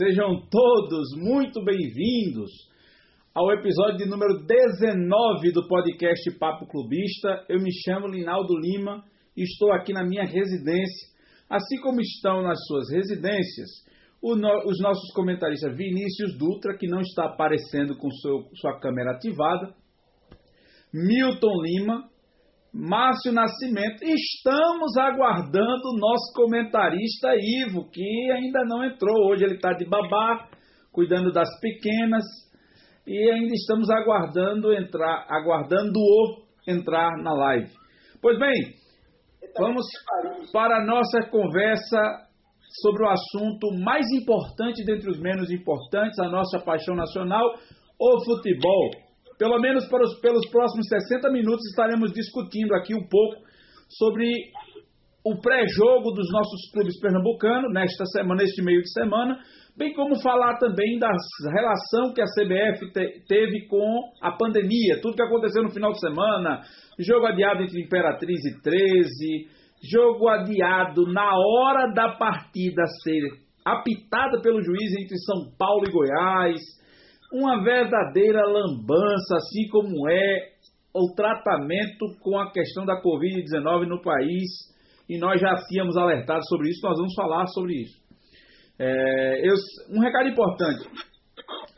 Sejam todos muito bem-vindos ao episódio número 19 do podcast Papo Clubista. Eu me chamo Linaldo Lima e estou aqui na minha residência, assim como estão nas suas residências os nossos comentaristas Vinícius Dutra, que não está aparecendo com sua câmera ativada, Milton Lima, Márcio Nascimento. Estamos aguardando o nosso comentarista Ivo, que ainda não entrou. Hoje ele está de babá, cuidando das pequenas. E ainda estamos aguardando entrar, aguardando-o entrar na live. Pois bem, vamos para a nossa conversa sobre o assunto mais importante dentre os menos importantes, a nossa paixão nacional, o futebol. Pelo menos os, pelos próximos 60 minutos estaremos discutindo aqui um pouco sobre o pré-jogo dos nossos clubes pernambucanos nesta semana, neste meio de semana, bem como falar também da relação que a CBF te, teve com a pandemia, tudo que aconteceu no final de semana, jogo adiado entre Imperatriz e 13, jogo adiado na hora da partida ser apitada pelo juiz entre São Paulo e Goiás, uma verdadeira lambança, assim como é o tratamento com a questão da Covid-19 no país, e nós já tínhamos alertado sobre isso, nós vamos falar sobre isso. É, eu, um recado importante: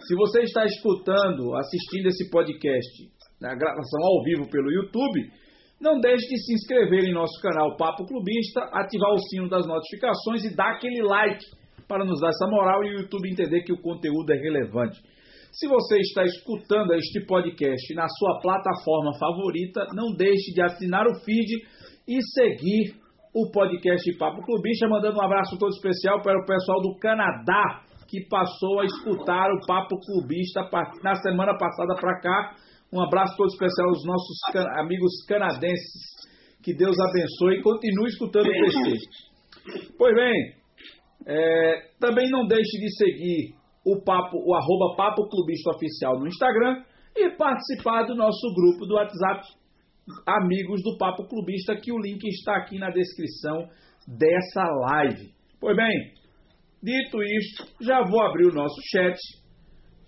se você está escutando, assistindo esse podcast, na gravação ao vivo pelo YouTube, não deixe de se inscrever em nosso canal Papo Clubista, ativar o sino das notificações e dar aquele like para nos dar essa moral e o YouTube entender que o conteúdo é relevante. Se você está escutando este podcast na sua plataforma favorita, não deixe de assinar o feed e seguir o podcast Papo Clubista, mandando um abraço todo especial para o pessoal do Canadá que passou a escutar o Papo Clubista na semana passada para cá. Um abraço todo especial aos nossos can amigos canadenses. Que Deus abençoe e continue escutando o. Pois bem, é, também não deixe de seguir o papo, o arroba Papo Clubista Oficial no Instagram e participar do nosso grupo do WhatsApp Amigos do Papo Clubista, que o link está aqui na descrição dessa live. Pois bem, dito isto, já vou abrir o nosso chat,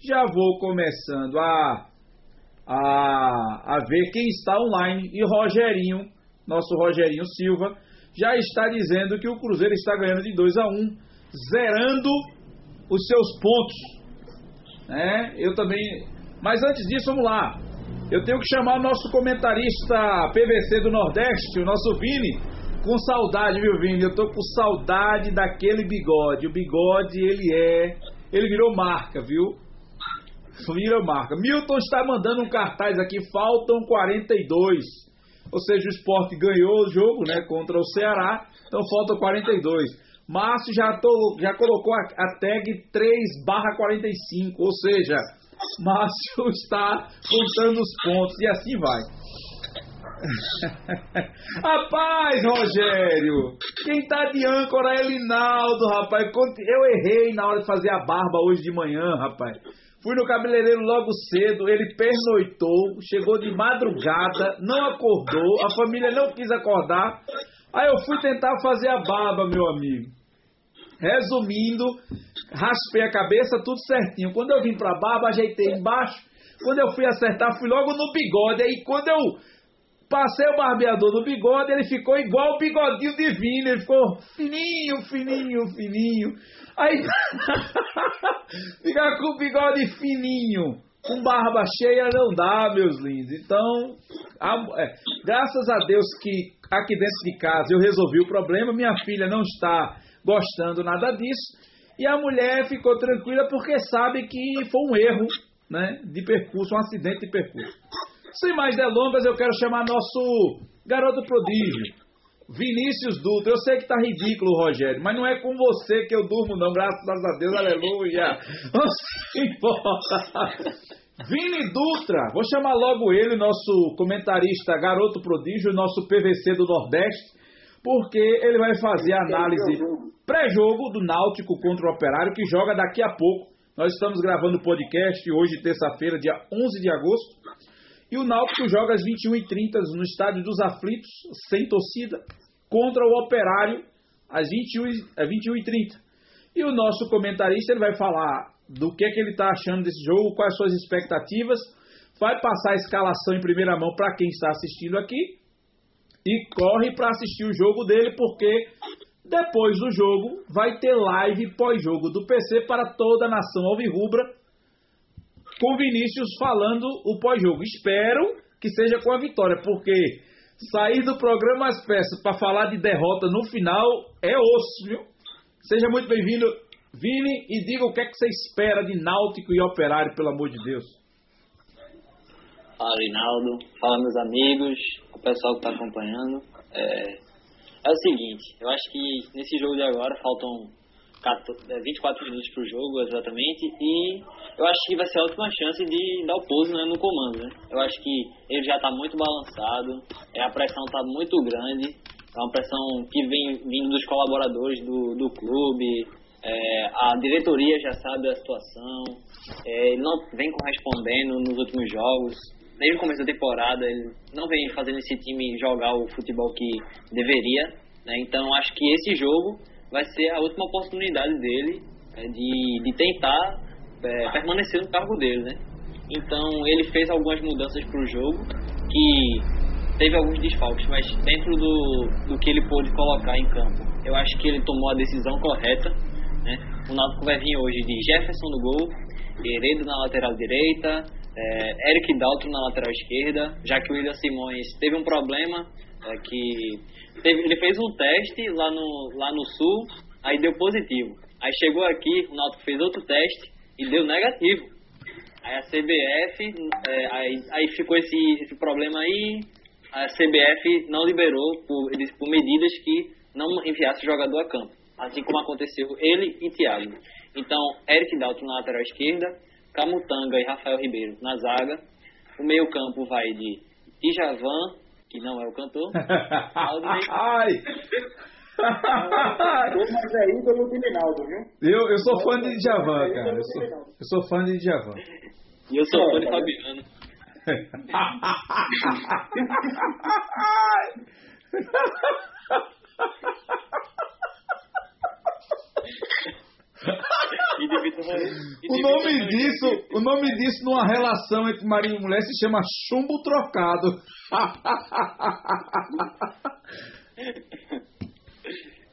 já vou começando a, a, a ver quem está online e Rogerinho, nosso Rogerinho Silva, já está dizendo que o Cruzeiro está ganhando de 2 a 1, um, zerando os seus pontos. Né? Eu também. Mas antes disso, vamos lá. Eu tenho que chamar o nosso comentarista PVC do Nordeste, o nosso Vini, com saudade, viu, Vini? Eu tô com saudade daquele bigode. O bigode, ele é. Ele virou marca, viu? Virou marca. Milton está mandando um cartaz aqui, faltam 42. Ou seja, o esporte ganhou o jogo, né? Contra o Ceará. Então faltam 42. Márcio já, tô, já colocou a, a tag 3/45, ou seja, Márcio está contando os pontos e assim vai. rapaz, Rogério, quem tá de âncora é Linaldo, rapaz. Eu errei na hora de fazer a barba hoje de manhã, rapaz. Fui no cabeleireiro logo cedo, ele pernoitou, chegou de madrugada, não acordou, a família não quis acordar. Aí eu fui tentar fazer a barba, meu amigo. Resumindo, raspei a cabeça, tudo certinho. Quando eu vim pra barba, ajeitei embaixo. Quando eu fui acertar, fui logo no bigode. Aí quando eu passei o barbeador no bigode, ele ficou igual o bigodinho divino. Ele ficou fininho, fininho, fininho. Aí ficar com o bigode fininho, com barba cheia não dá, meus lindos. Então, é, graças a Deus que aqui dentro de casa eu resolvi o problema. Minha filha não está gostando nada disso. E a mulher ficou tranquila porque sabe que foi um erro né, de percurso, um acidente de percurso. Sem mais delongas, eu quero chamar nosso garoto prodígio, Vinícius Dutra. Eu sei que tá ridículo, Rogério, mas não é com você que eu durmo, não. Graças a Deus, aleluia. Vamos embora. Vini Dutra, vou chamar logo ele, nosso comentarista, garoto prodígio, nosso PVC do Nordeste porque ele vai fazer a análise pré-jogo do Náutico contra o Operário, que joga daqui a pouco. Nós estamos gravando o podcast hoje, terça-feira, dia 11 de agosto. E o Náutico joga às 21h30 no Estádio dos Aflitos, sem torcida, contra o Operário às 21h30. E o nosso comentarista ele vai falar do que, é que ele está achando desse jogo, quais suas expectativas, vai passar a escalação em primeira mão para quem está assistindo aqui e corre para assistir o jogo dele, porque depois do jogo vai ter live pós-jogo do PC para toda a nação alvirrubra, com Vinícius falando o pós-jogo. Espero que seja com a vitória, porque sair do programa As Peças para falar de derrota no final é osso, viu? Seja muito bem-vindo, Vini, e diga o que é que você espera de Náutico e Operário, pelo amor de Deus. Fala, Rinaldo. Fala, meus amigos, o pessoal que está acompanhando. É, é o seguinte, eu acho que nesse jogo de agora faltam 24 é, minutos para o jogo, exatamente, e eu acho que vai ser a última chance de dar o pouso né, no comando. Né? Eu acho que ele já está muito balançado, é, a pressão está muito grande, é uma pressão que vem vindo dos colaboradores do, do clube, é, a diretoria já sabe a situação, é, ele não vem correspondendo nos últimos jogos, desde o começo da temporada ele não vem fazendo esse time jogar o futebol que deveria, né? então acho que esse jogo vai ser a última oportunidade dele é, de, de tentar é, permanecer no cargo dele, né? Então ele fez algumas mudanças para o jogo que teve alguns desfalques, mas dentro do, do que ele pôde colocar em campo, eu acho que ele tomou a decisão correta? O Náutico vai vir hoje de Jefferson no gol, Heredo na lateral direita, é, Eric Dalton na lateral esquerda, já que o William Simões teve um problema é, que teve, ele fez um teste lá no, lá no sul, aí deu positivo. Aí chegou aqui, o Náutico fez outro teste e deu negativo. Aí a CBF, é, aí, aí ficou esse, esse problema aí, a CBF não liberou por, por medidas que não enviasse o jogador a campo. Assim como aconteceu ele e Thiago. Então, Eric Dalton na lateral esquerda, Camutanga e Rafael Ribeiro na zaga. O meio campo vai de Ijavan, que não é o cantor. Ai! Mas é viu? Eu, eu sou fã de Djavan, cara. Eu sou, eu sou fã de Djavan. E eu sou fã de Fabiano. o nome disso, o nome disso numa relação entre marido e mulher se chama chumbo trocado.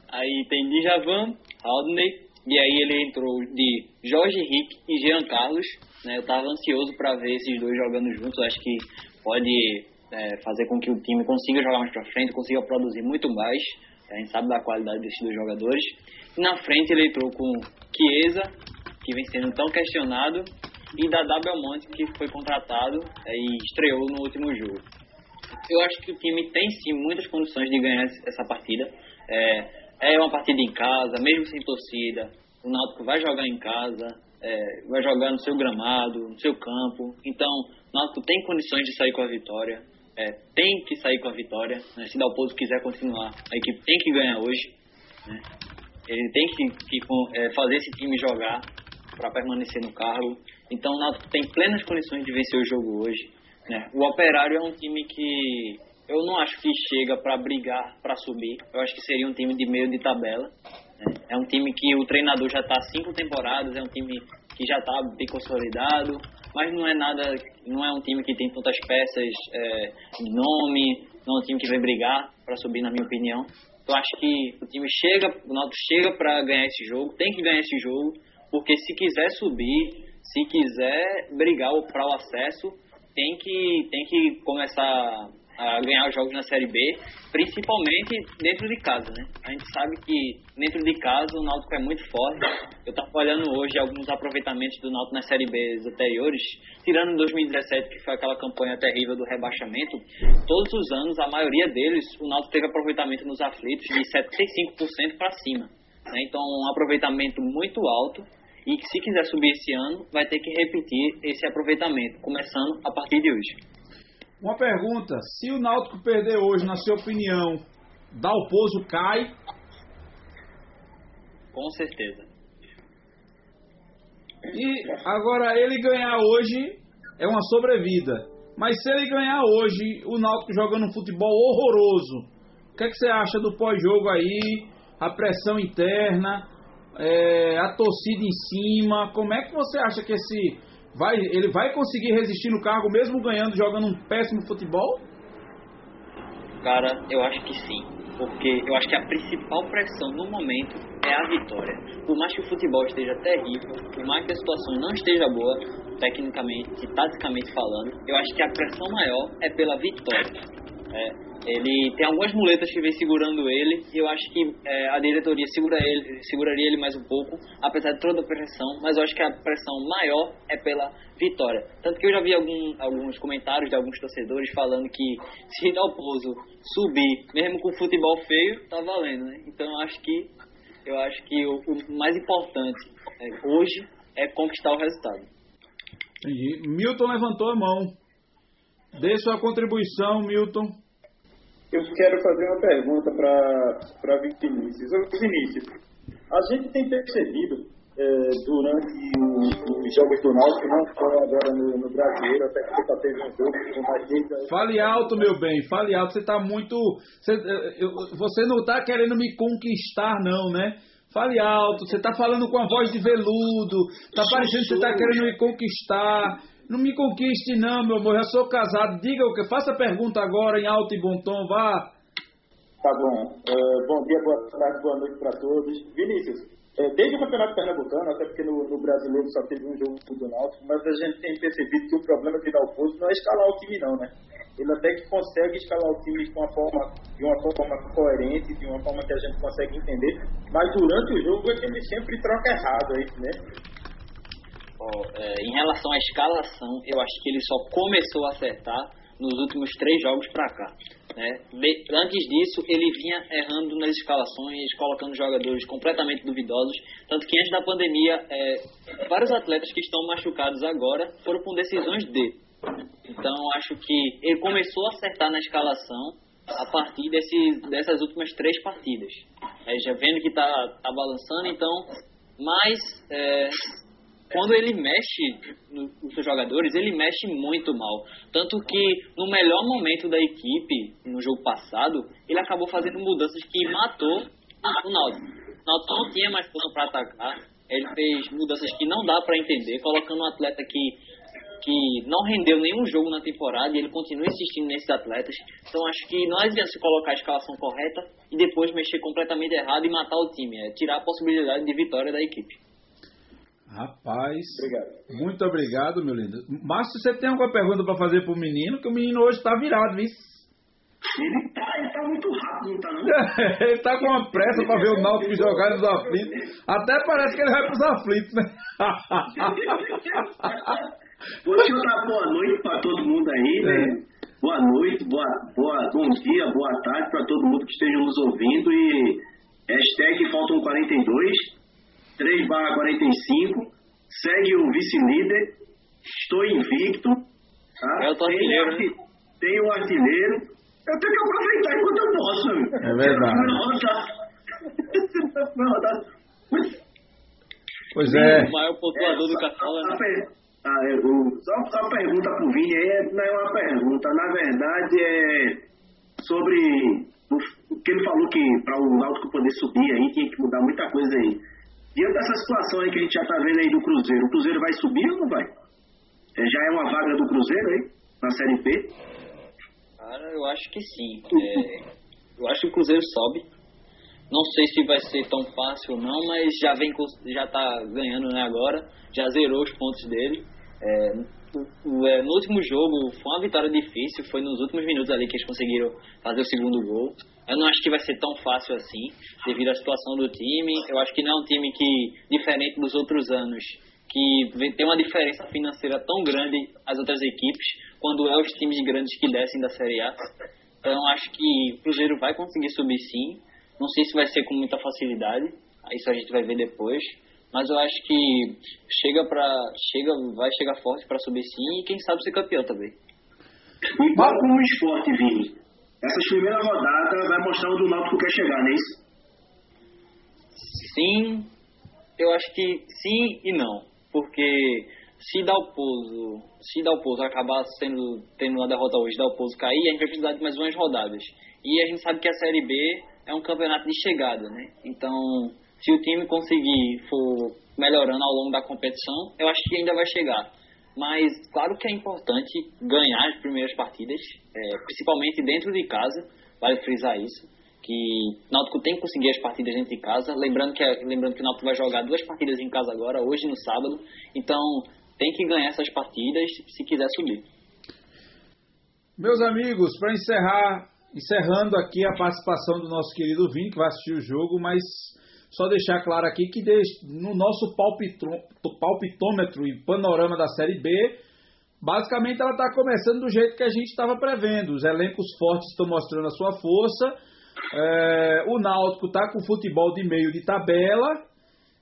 aí tem Djavan, Rodney, e aí ele entrou de Jorge Henrique e Jean Carlos. Né? Eu estava ansioso para ver esses dois jogando juntos. Acho que pode é, fazer com que o time consiga jogar mais para frente, consiga produzir muito mais. A gente sabe da qualidade desses dois jogadores. Na frente ele entrou com Chiesa, que vem sendo tão questionado, e Dadá Belmonte, que foi contratado é, e estreou no último jogo. Eu acho que o time tem sim muitas condições de ganhar essa partida. É, é uma partida em casa, mesmo sem torcida. O Náutico vai jogar em casa, é, vai jogar no seu gramado, no seu campo. Então, o Náutico tem condições de sair com a vitória. É, tem que sair com a vitória. Né? Se Dalpozo quiser continuar, a equipe tem que ganhar hoje. Né? Ele tem que, que é, fazer esse time jogar para permanecer no cargo. Então o Náutico tem plenas condições de vencer o jogo hoje. Né? O Operário é um time que eu não acho que chega para brigar para subir. Eu acho que seria um time de meio de tabela. Né? É um time que o treinador já está cinco temporadas, é um time que já está bem consolidado, mas não é nada, não é um time que tem tantas peças é, nome, não é um time que vai brigar para subir, na minha opinião. Eu acho que o time chega, o Náutico chega para ganhar esse jogo, tem que ganhar esse jogo, porque se quiser subir, se quiser brigar para o acesso, tem que, tem que começar a ganhar os jogos na Série B, principalmente dentro de casa, né? A gente sabe que dentro de casa o Náutico é muito forte. Eu estava olhando hoje alguns aproveitamentos do Náutico na Série B anteriores, tirando 2017, que foi aquela campanha terrível do rebaixamento, todos os anos, a maioria deles, o Náutico teve aproveitamento nos aflitos de 75% para cima. Né? Então, um aproveitamento muito alto e que se quiser subir esse ano, vai ter que repetir esse aproveitamento, começando a partir de hoje. Uma pergunta: se o Náutico perder hoje, na sua opinião, Dalpozo cai? Com certeza. E agora ele ganhar hoje é uma sobrevida. Mas se ele ganhar hoje, o Náutico jogando um futebol horroroso, o que, é que você acha do pós-jogo aí? A pressão interna, é, a torcida em cima. Como é que você acha que esse vai, ele vai conseguir resistir no cargo mesmo ganhando, jogando um péssimo futebol? Cara, eu acho que sim. Porque eu acho que a principal pressão no momento é a vitória. Por mais que o futebol esteja terrível, por mais que a situação não esteja boa, tecnicamente, taticamente falando, eu acho que a pressão maior é pela vitória. É, ele tem algumas muletas que vem segurando ele e eu acho que é, a diretoria segura ele, seguraria ele mais um pouco, apesar de toda a pressão, mas eu acho que a pressão maior é pela vitória. Tanto que eu já vi algum, alguns comentários de alguns torcedores falando que se Dalpozo subir, mesmo com futebol feio, tá valendo, né? Então eu acho que eu acho que o, o mais importante é, hoje é conquistar o resultado. Entendi. Milton levantou a mão. Dê sua contribuição, Milton. Eu quero fazer uma pergunta para Vinícius. Vinícius, a gente tem percebido é, durante os jogos do Náutico, não só agora no, no Brasileiro, até que você teve um jogo mais Fale alto, meu bem, fale alto. Você está muito. Você, você não está querendo me conquistar, não, né? Fale alto, você está falando com a voz de veludo, está parecendo que você está querendo me conquistar. Não me conquiste não, meu amor, já sou casado. Diga o que, faça a pergunta agora em alto e bom tom, vá. Tá bom. Uh, bom dia, boa tarde, boa noite para todos. Vinícius, é, desde o Campeonato Pernambucano, até porque no, no, Brasileiro só teve um jogo do Náutico, mas a gente tem percebido que o problema de Dalpozo não é escalar o time não, né? Ele até que consegue escalar o time com uma forma, de uma forma coerente, de uma forma que a gente consegue entender, mas durante o jogo é que ele sempre troca errado aí, né? É, em relação à escalação, eu acho que ele só começou a acertar nos últimos três jogos para cá. Né? De, antes disso, ele vinha errando nas escalações, colocando jogadores completamente duvidosos. Tanto que antes da pandemia, é, vários atletas que estão machucados agora foram com decisões dele. Então, acho que ele começou a acertar na escalação a partir desse, dessas últimas três partidas. É, já vendo que está tá balançando, então. Mas é, quando ele mexe nos seus jogadores, ele mexe muito mal. Tanto que no melhor momento da equipe, no jogo passado, ele acabou fazendo mudanças que matou o Náutico. O Náutico não tinha mais plano para atacar. Ele fez mudanças que não dá para entender, colocando um atleta que que não rendeu nenhum jogo na temporada e ele continua insistindo nesses atletas. Então acho que não adianta se colocar a escalação correta e depois mexer completamente errado e matar o time. É tirar a possibilidade de vitória da equipe. Rapaz, obrigado. muito obrigado, meu lindo. Márcio, você tem alguma pergunta para fazer pro menino? Que o menino hoje está virado, viu? Ele tá, ele tá muito rápido, não tá não? ele tá com uma pressa para ver o Náutico jogar nos aflitos. Até parece que ele vai pros aflitos, né? Vou te dar boa noite para todo mundo aí, né? É. Boa noite, boa, boa, bom dia, boa tarde para todo mundo que esteja nos ouvindo e hashtag faltam 42 3 barra 45, segue o vice-líder, estou invicto. Tá? É o artilheiro, tem, né? tem o artilheiro. Eu tenho que aproveitar enquanto eu posso, amigo. É verdade. Pois é. O maior pontuador é, do Cartola. Né? Ah, é, só, só a pergunta pro Vini aí é, não é uma pergunta, na verdade é sobre o, o que ele falou que para o Náutico poder subir aí tinha que mudar muita coisa aí. Diante dessa situação aí que a gente já está vendo aí do Cruzeiro, o Cruzeiro vai subir ou não vai? É, já é uma vaga do Cruzeiro aí, na Série B? Cara, eu acho que sim. É, eu acho que o Cruzeiro sobe. Não sei se vai ser tão fácil ou não, mas já vem já tá ganhando né, agora, já zerou os pontos dele. É, no último jogo foi uma vitória difícil, foi nos últimos minutos ali que eles conseguiram fazer o segundo gol. Eu não acho que vai ser tão fácil assim, devido à situação do time. Eu acho que não é um time que, diferente dos outros anos, que tem uma diferença financeira tão grande as outras equipes, quando é os times grandes que descem da Série A. Então acho que o Cruzeiro vai conseguir subir sim. Não sei se vai ser com muita facilidade, isso a gente vai ver depois. Mas eu acho que chega para chega vai chegar forte para subir sim e quem sabe ser campeão também. Igual com o esporte, Vini essas primeiras rodadas vai mostrar onde o Náutico quer chegar, não é isso? Sim, eu acho que sim e não. Porque se Dalpozo, se Dalpozo acabar sendo, tendo uma derrota hoje, Dalpozo cair, a gente vai precisar de mais umas rodadas. E a gente sabe que a Série B é um campeonato de chegada, né? Então, se o time conseguir for melhorando ao longo da competição, eu acho que ainda vai chegar. Mas claro que é importante ganhar as primeiras partidas, é, principalmente dentro de casa, vale frisar isso, que o Náutico tem que conseguir as partidas dentro de casa, lembrando que, lembrando que o Náutico vai jogar duas partidas em casa agora, hoje no sábado, então tem que ganhar essas partidas se quiser subir. Meus amigos, para encerrar, encerrando aqui a participação do nosso querido Vini, que vai assistir o jogo, mas só deixar claro aqui que no nosso palpitômetro e panorama da Série B, basicamente ela está começando do jeito que a gente estava prevendo. Os elencos fortes estão mostrando a sua força. É, o Náutico está com futebol de meio de tabela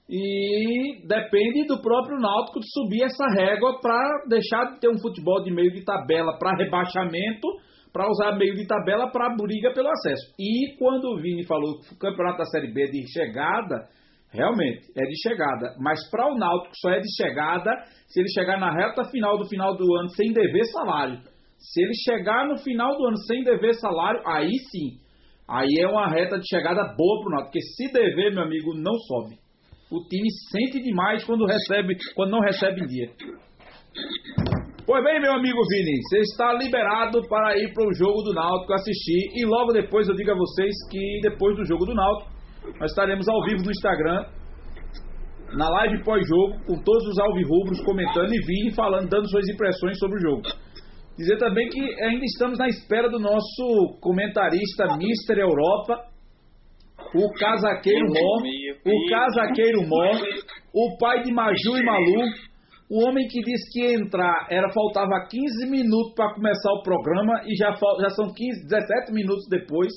e depende do próprio Náutico subir essa régua para deixar de ter um futebol de meio de tabela para rebaixamento para usar meio de tabela para briga pelo acesso. E quando o Vini falou que o campeonato da Série B é de chegada, realmente é de chegada. Mas para o Náutico só é de chegada se ele chegar na reta final do final do ano sem dever salário. Se ele chegar no final do ano sem dever salário, aí sim. Aí é uma reta de chegada boa para o Náutico. Porque se dever, meu amigo, não sobe. O time sente demais quando recebe, quando não recebe em dia. Pois bem, meu amigo Vini, você está liberado para ir para o jogo do Náutico assistir. E logo depois eu digo a vocês que depois do jogo do Náutico, nós estaremos ao vivo no Instagram, na live pós-jogo, com todos os alvirrubros comentando e Vini falando, dando suas impressões sobre o jogo. Dizer também que ainda estamos na espera do nosso comentarista Mister Europa, o casaqueiro Mó, o casaqueiro Mó, o pai de Maju e Malu, o homem que disse que entrar era faltava 15 minutos para começar o programa e já, já são 15, 17 minutos depois.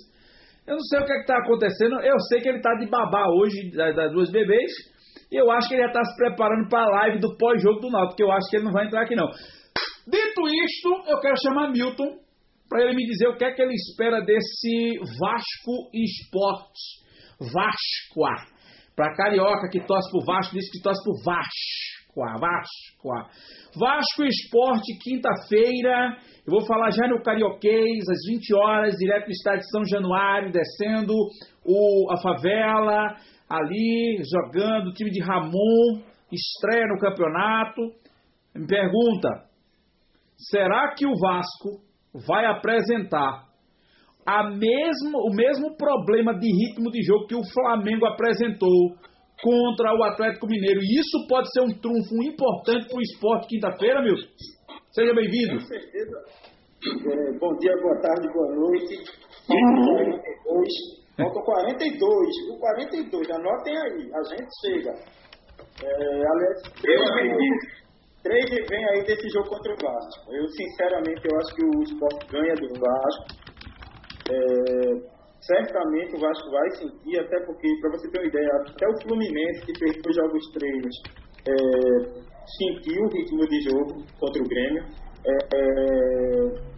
Eu não sei o que é está acontecendo. Eu sei que ele está de babá hoje das, duas bebês. Eu acho que ele já está se preparando para a live do pós-jogo do Náutico, porque eu acho que ele não vai entrar aqui não. Dito isto, eu quero chamar Milton para ele me dizer o que é que ele espera desse Vasco Esporte. Vasco. Para carioca que torce pro Vasco, diz que torce pro Vasco. Vasco. Vasco Esporte, quinta-feira. Eu vou falar já no Carioquês, às 20 horas, direto do estádio de São Januário, descendo o, a favela, ali, jogando o time de Ramon, estreia no campeonato. Me pergunta: será que o Vasco vai apresentar a mesmo, o mesmo problema de ritmo de jogo que o Flamengo apresentou contra o Atlético Mineiro. E isso pode ser um trunfo importante para o esporte quinta-feira, Milton. Seja bem-vindo. Com certeza. É, bom dia, boa tarde, boa noite. 42. Faltam 42. O 42, anotem aí. A gente chega. É, aliás, três vem aí desse jogo contra o Vasco. Eu, sinceramente, eu acho que o esporte ganha do Vasco. É, certamente o Vasco vai sentir, até porque, para você ter uma ideia, até o Fluminense, que fez dois jogos treinos, é, sentiu o ritmo de jogo contra o Grêmio. É, é,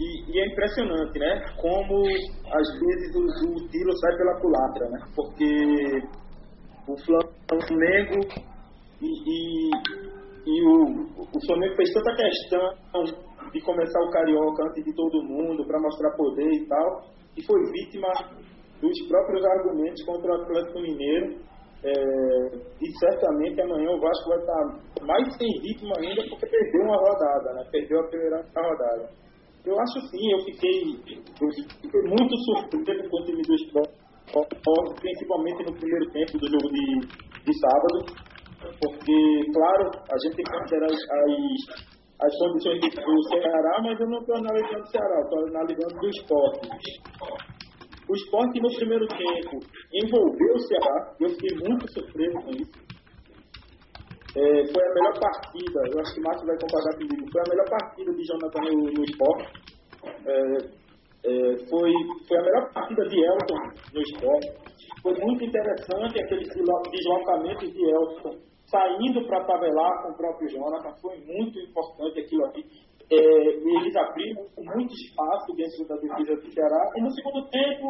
e, e, é impressionante, né? Como às vezes o, o tiro sai pela culatra, né? Porque o Flamengo e, e, e o, o Flamengo fez tanta questão de começar o Carioca antes de todo mundo, para mostrar poder e tal que foi vítima dos próprios argumentos contra o Atlético Mineiro. É, e certamente amanhã o Vasco vai estar mais sem ritmo ainda porque perdeu uma rodada, né? perdeu a primeira rodada. Eu acho sim, eu fiquei, eu fiquei muito surpreso com o time do esporte, principalmente no primeiro tempo do jogo de, de sábado, porque, claro, a gente tem que considerar as, as condições do Ceará, mas eu não estou analisando o Ceará, estou analisando do esporte. O esporte no primeiro tempo envolveu o Ceará, eu fiquei muito surpreso com isso. É, foi a melhor partida, eu acho que o Márcio vai concordar comigo, foi a melhor partida de Jonathan no, no esporte. É, é, foi, foi a melhor partida de Elton no esporte. Foi muito interessante aquele deslocamento de Elton saindo para tabelar com o próprio Jonathan, foi muito importante aquilo ali. É, eles abriram muito espaço dentro da defesa do Ceará. E no segundo tempo,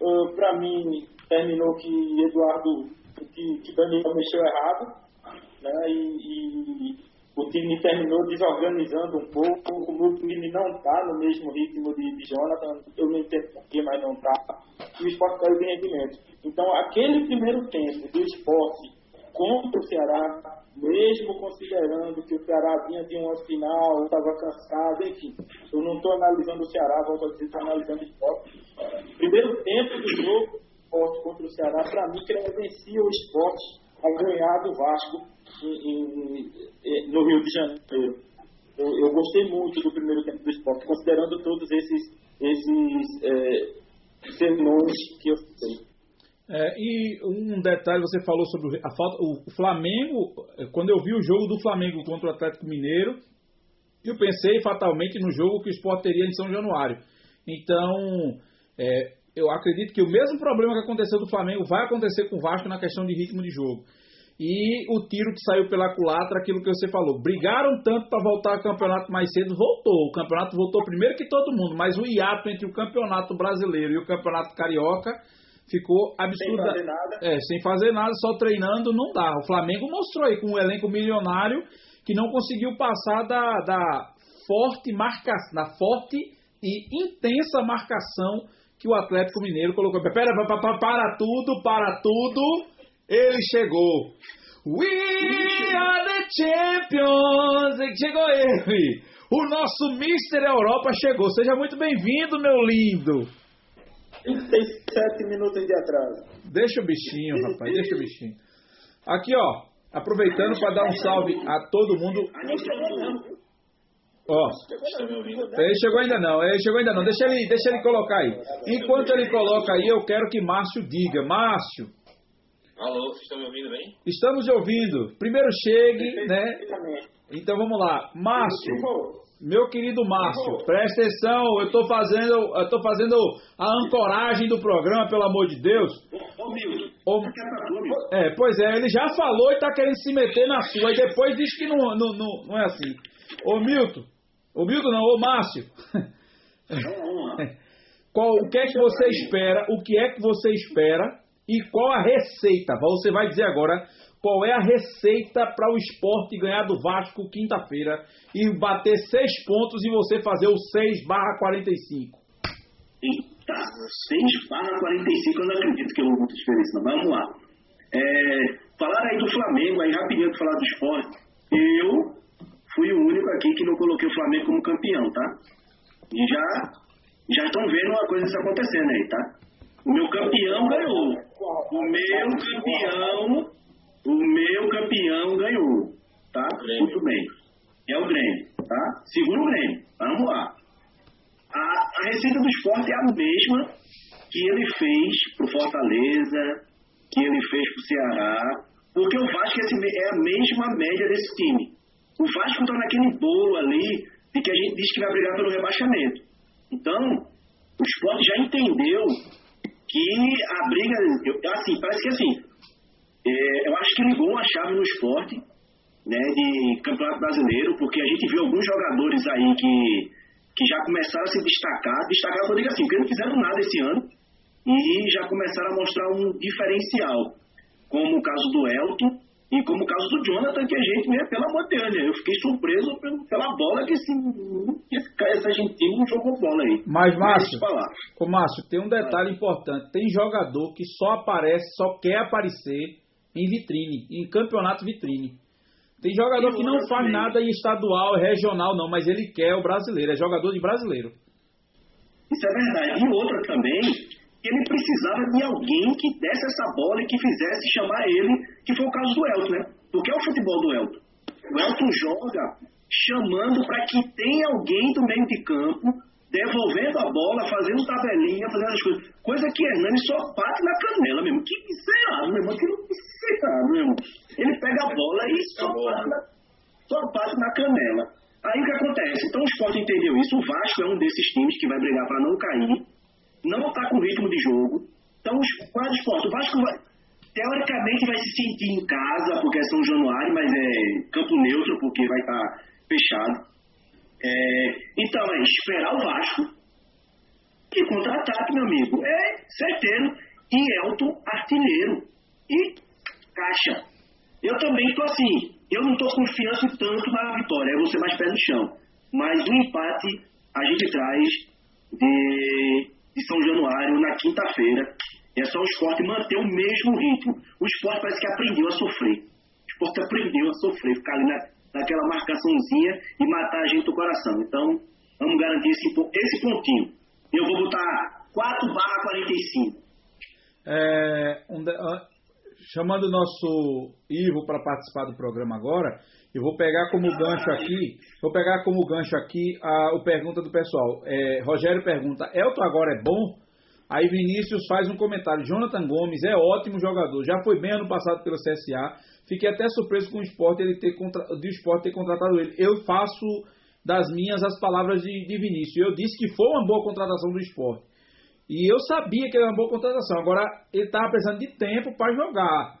uh, para mim, terminou que Eduardo, que, que Daniel mexeu errado, né? E, e, o time terminou desorganizando um pouco, o time não está no mesmo ritmo de, de Jonathan, eu não entendo porquê, mas não está, e o esporte caiu de rendimento. Então, aquele primeiro tempo do esporte contra o Ceará, mesmo considerando que o Ceará vinha de uma final, estava cansado, enfim, eu não estou analisando o Ceará, volto a dizer, estou analisando o esporte. Primeiro tempo do jogo, esporte contra o Ceará, para mim, credencia o esporte a ganhar do Vasco em, em, no Rio de Janeiro. Eu, eu, gostei muito do primeiro tempo do esporte, considerando todos esses, esses é, sermões que eu citei. É, e um detalhe, você falou sobre a falta. O Flamengo, quando eu vi o jogo do Flamengo contra o Atlético Mineiro, eu pensei fatalmente no jogo que o Sport teria em São Januário. Então, é, eu acredito que o mesmo problema que aconteceu do Flamengo vai acontecer com o Vasco na questão de ritmo de jogo e o tiro que saiu pela culatra, aquilo que você falou. Brigaram tanto para voltar ao campeonato mais cedo, voltou. O campeonato voltou primeiro que todo mundo, mas o hiato entre o campeonato brasileiro e o campeonato carioca ficou absurdo. Sem fazer nada. É, sem fazer nada, só treinando não dá. O Flamengo mostrou aí com um elenco milionário que não conseguiu passar da, da forte marcação, da forte e intensa marcação que o Atlético Mineiro colocou. Pera, para, para, para tudo, para tudo ele chegou. We are the champions! Chegou ele! O nosso Mister Europa chegou. Seja muito bem-vindo, meu lindo! 37 minutos de atraso. Deixa o bichinho, rapaz, deixa o bichinho. Aqui, ó, aproveitando para dar um salve a todo mundo. Ó, ele chegou ainda não, ele chegou ainda não. Deixa ele, deixa ele colocar aí. Enquanto ele coloca aí, eu quero que Márcio diga. Márcio, Alô, vocês estão me ouvindo bem? Estamos ouvindo. Primeiro chegue, né? Então vamos lá. Márcio, meu querido Márcio, presta atenção, eu estou fazendo, eu tô fazendo a ancoragem do programa, pelo amor de Deus. Ô, é, pois é, ele já falou e está querendo se meter na sua, e depois diz que não, não, não, não é assim. Ô Milton, ô Milton não, ô Márcio. Qual, o que é que você espera? O que é que você espera e qual a receita? Você vai dizer agora qual é a receita para o esporte ganhar do Vasco quinta-feira e bater seis pontos e você fazer o 6 barra 45. Eita, 6 barra 45 eu não acredito que eu vou muita diferença, não. Vamos lá. É, falaram aí do Flamengo, aí rapidinho para falar do esporte. Eu fui o único aqui que não coloquei o Flamengo como campeão, tá? E já, já estão vendo uma coisa acontecendo aí, tá? O meu campeão ganhou. O meu campeão, o meu campeão ganhou. Tá? Muito bem. É o Grêmio, tá? Segura o Grêmio. Vamos lá. A, a receita do esporte é a mesma que ele fez pro Fortaleza, que ele fez pro Ceará, porque o Vasco é a mesma média desse time. O Vasco está naquele bolo ali de que a gente diz que vai brigar pelo rebaixamento. Então, o esporte já entendeu que a briga, assim, parece que assim, é, eu acho que ligou uma chave no esporte, né, de campeonato brasileiro, porque a gente viu alguns jogadores aí que, que já começaram a se destacar, destacar eu digo assim, porque não fizeram nada esse ano, e já começaram a mostrar um diferencial, como o caso do Elton, e como o caso do Jonathan, que a gente, né, pelo amor de Deus, né, eu fiquei surpreso pela bola que esse, esse argentino não jogou bola aí. Mas, Márcio, ô, Márcio, tem um detalhe importante. Tem jogador que só aparece, só quer aparecer em vitrine, em campeonato vitrine. Tem jogador que não faz nada em estadual, regional, não, mas ele quer o brasileiro, é jogador de brasileiro. Isso é verdade. E outra também, ele precisava de alguém que desse essa bola e que fizesse chamar ele, que foi o caso do Elton, né? Porque é o futebol do Elton. O Elton joga chamando para que tenha alguém do meio de campo devolvendo a bola, fazendo tabelinha, fazendo as coisas. Coisa que Hernani só bate na canela mesmo. Que miserável, meu irmão. Que miserável, meu irmão. Ele pega a bola e só bate, na, só bate na canela. Aí o que acontece? Então o esporte entendeu isso. O Vasco é um desses times que vai brigar para não cair não está com ritmo de jogo. Então, qual é o esporte? O Vasco vai, teoricamente vai se sentir em casa, porque é São Januário, mas é campo neutro, porque vai estar tá fechado. É, então, é esperar o Vasco e contra-ataque, meu amigo. É certeiro. E Elton, artilheiro. E caixa. Eu também estou assim. Eu não estou confiando tanto na vitória, eu vou ser mais pé no chão. Mas o empate a gente traz de, de São Januário na quinta-feira. É só o esporte manter o mesmo ritmo. O esporte parece que aprendeu a sofrer. O esporte aprendeu a sofrer, ficar ali na, naquela marcaçãozinha e matar a gente do coração. Então, vamos garantir esse, esse pontinho. Eu vou botar 4 barra 45. É, um de, uh, chamando o nosso Ivo para participar do programa agora, eu vou pegar como gancho aqui, vou pegar como gancho aqui a, a pergunta do pessoal. É, Rogério pergunta, Elton agora é bom? Aí Vinícius faz um comentário. Jonathan Gomes é ótimo jogador. Já foi bem ano passado pelo CSA. Fiquei até surpreso com o esporte ele ter contra... de esporte ter contratado ele. Eu faço das minhas as palavras de, de Vinícius. Eu disse que foi uma boa contratação do esporte. E eu sabia que era uma boa contratação. Agora ele estava precisando de tempo para jogar.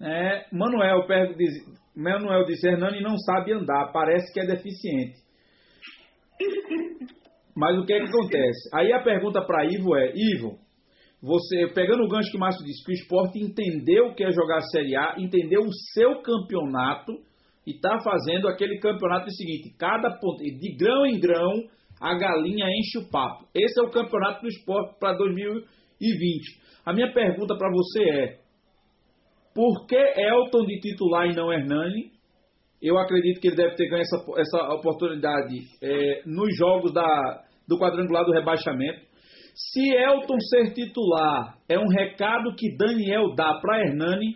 É, Manuel, diz, Manuel disse: Hernani não sabe andar, parece que é deficiente. Mas o que é que acontece? Aí a pergunta para Ivo é: Ivo, você, pegando o gancho que o Márcio disse, que o esporte entendeu o que é jogar a Série A, entendeu o seu campeonato e está fazendo aquele campeonato seguinte: cada ponto, de grão em grão, a galinha enche o papo. Esse é o campeonato do esporte para 2020. A minha pergunta para você é: por que Elton de titular e não Hernani? Eu acredito que ele deve ter ganho essa, essa oportunidade é, nos jogos da, do quadrangular do rebaixamento. Se Elton ser titular é um recado que Daniel dá para Hernani.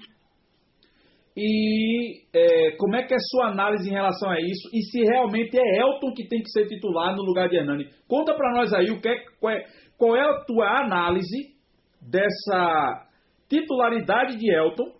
E é, como é que é sua análise em relação a isso? E se realmente é Elton que tem que ser titular no lugar de Hernani? Conta para nós aí o que é, qual, é, qual é a tua análise dessa titularidade de Elton,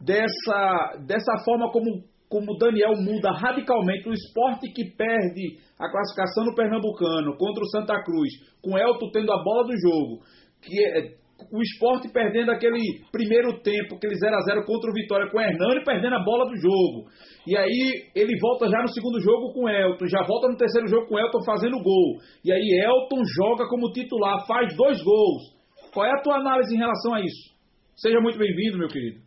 dessa, dessa forma como como Daniel muda radicalmente o esporte que perde a classificação no Pernambucano contra o Santa Cruz, com Elton tendo a bola do jogo, que é o esporte perdendo aquele primeiro tempo, aquele 0 a 0 contra o Vitória com o Hernani perdendo a bola do jogo. E aí ele volta já no segundo jogo com Elton, já volta no terceiro jogo com Elton fazendo gol. E aí Elton joga como titular, faz dois gols. Qual é a tua análise em relação a isso? Seja muito bem-vindo, meu querido.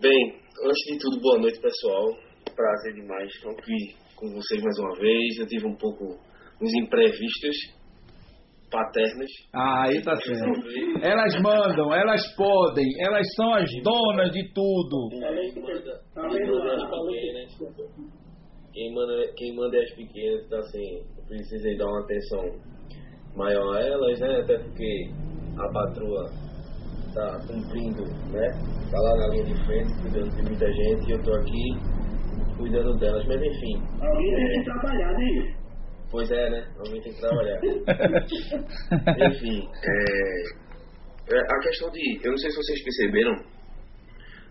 Bem, antes de tudo, boa noite, pessoal. Prazer demais estar aqui com vocês mais uma vez. Eu tive um pouco uns imprevistos paternas. Ah, aí tá certo. Elas mandam, elas podem, elas são as donas de tudo. Quem manda, quem manda é as pequenas, então assim, precisei dar uma atenção maior a elas, né? Até porque a patroa tá cumprindo, né? Tá lá na linha de frente, cuidando de muita gente, e eu tô aqui cuidando delas, mas enfim. Alguém tem que trabalhar, né? Pois é, né? Alguém tem que trabalhar. enfim, é, é, a questão de. Eu não sei se vocês perceberam,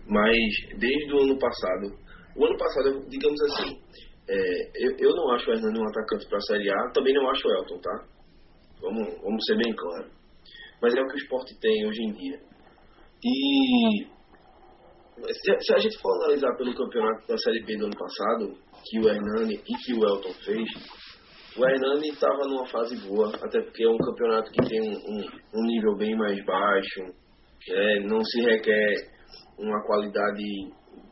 mas desde o ano passado, o ano passado, digamos assim, é, eu, eu não acho o Hernando um atacante para a Série A, também não acho o Elton, tá? Vamos, vamos ser bem claros. Mas é o que o esporte tem hoje em dia. E se, se a gente for analisar pelo campeonato da Série B do ano passado, que o Hernani e que o Elton fez, o Hernani estava numa fase boa, até porque é um campeonato que tem um, um, um nível bem mais baixo, é, não se requer uma qualidade,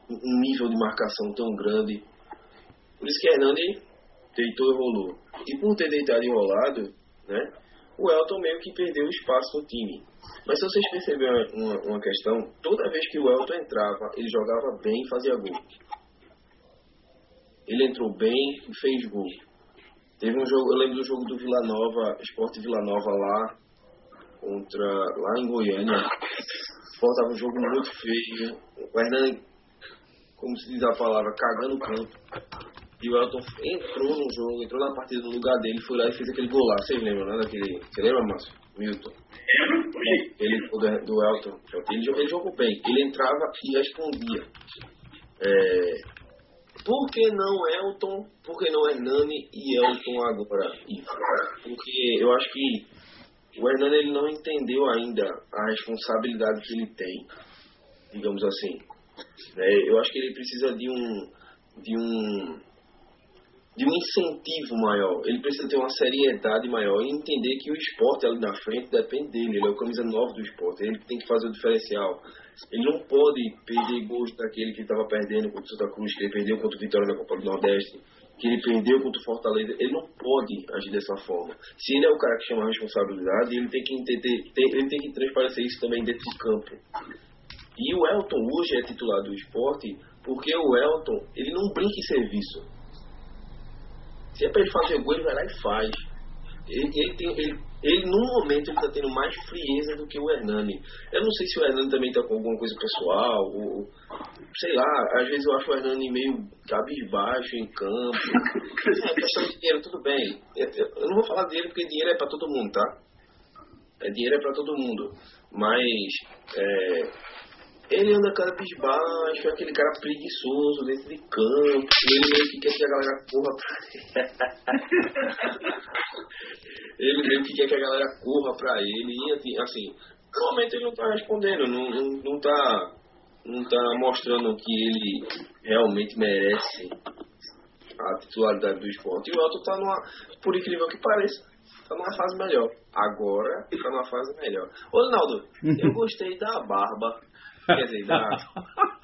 um nível de marcação tão grande. Por isso que Hernani deitou e rolou. E por ter deitado e rolado, né, o Elton meio que perdeu espaço no time. Mas se vocês perceberem uma, uma questão, toda vez que o Elton entrava, ele jogava bem e fazia gol. Ele entrou bem e fez gol. Teve um jogo, eu lembro do jogo do Vila Nova, Esporte Vila Nova lá, contra, lá em Goiânia. Esporte um jogo muito feio. O Hernani, como se diz a palavra, cagando o campo. E o Elton entrou no jogo, entrou na partida no lugar dele, foi lá e fez aquele gol lá. Vocês lembram, né? Daquele, você lembra, Márcio? Milton. Ele, o do, do Elton. Ele, ele jogou bem. Ele entrava e respondia. É, por que não Elton? Por que não Hernani e Elton agora? Porque eu acho que o Hernani ele não entendeu ainda a responsabilidade que ele tem, digamos assim. É, eu acho que ele precisa de um de um de um incentivo maior. Ele precisa ter uma seriedade maior e entender que o esporte ali na frente depende dele. Ele é o camisa 9 do esporte. Ele tem que fazer o diferencial. Ele não pode perder gols daquele que estava perdendo contra o Santa Cruz, que ele perdeu contra o Vitória na Copa do Nordeste, que ele perdeu contra o Fortaleza. Ele não pode agir dessa forma. Se ele é o cara que chama a responsabilidade, ele tem que entender, ele tem que transparecer isso também dentro de campo. E o Elton hoje é titular do esporte porque o Elton, ele não brinca em serviço. Se é para ele fazer gol, ele vai lá e faz. Ele, ele, tem, ele, ele no momento, ele está tendo mais frieza do que o Hernani. Eu não sei se o Hernani também está com alguma coisa pessoal, ou sei lá, às vezes eu acho o Hernani meio cabisbaixo em campo. É questão de dinheiro, tudo bem. Eu não vou falar dele porque dinheiro é para todo mundo, tá? É, dinheiro é para todo mundo. Mas é, ele anda cara bisbaixo, aquele cara preguiçoso dentro de campo, ele meio que quer que a galera corra pra ele. meio que quer que a galera corra pra ele. E assim, no momento ele não tá respondendo, não, não, não tá. Não tá mostrando que ele realmente merece a titularidade do esporte. E o Elton tá numa, por incrível que pareça, tá numa fase melhor. Agora tá numa fase melhor. Ô, Ronaldo, eu gostei da barba Quer dizer, da,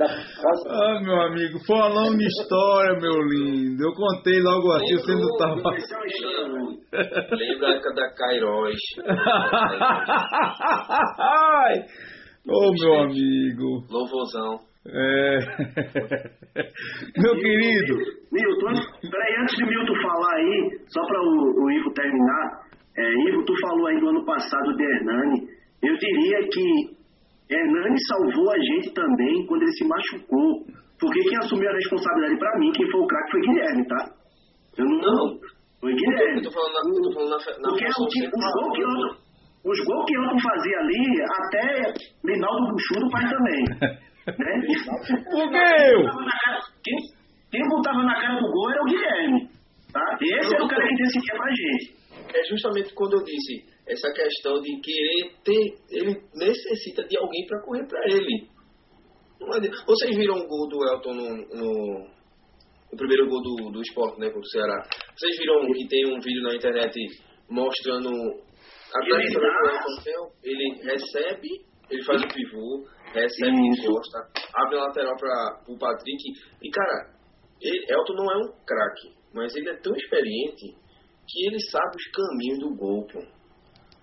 Ah, meu amigo, foi uma longa história, meu lindo. Eu contei logo assim, você não estava. Lembra da Cairóis. Ai! Ô, meu amigo. Louvozão. É. meu querido. Milton, peraí, antes de Milton falar aí, só para o, o, Ivo terminar. É, Ivo, tu falou aí do ano passado de Hernani. Eu diria que Hernani salvou a gente também quando ele se machucou. Porque quem assumiu a responsabilidade para mim, quem foi o craque, foi Guilherme, tá? Eu não. não. Foi Guilherme. Eu tô falando na, eu tô falando na, na Porque o que, os gols que eu, os gols que eu fazia ali, até Linaldo Buchudo faz também. né? Por que eu? Quem, quem botava na cara do gol era o Guilherme. Tá? Esse é o cara que decidia pra gente. É justamente quando eu disse essa questão de querer ter. Ele necessita de alguém para correr para ele. Vocês viram o gol do Elton no, no, no primeiro gol do, do esporte, né, contra o Ceará? Vocês viram que tem um vídeo na internet mostrando a Elton? Ele recebe, ele faz o pivô, recebe e encosta, abre a lateral para o Patrick. E, cara, ele, Elton não é um craque, mas ele é tão experiente que ele sabe os caminhos do gol, pô.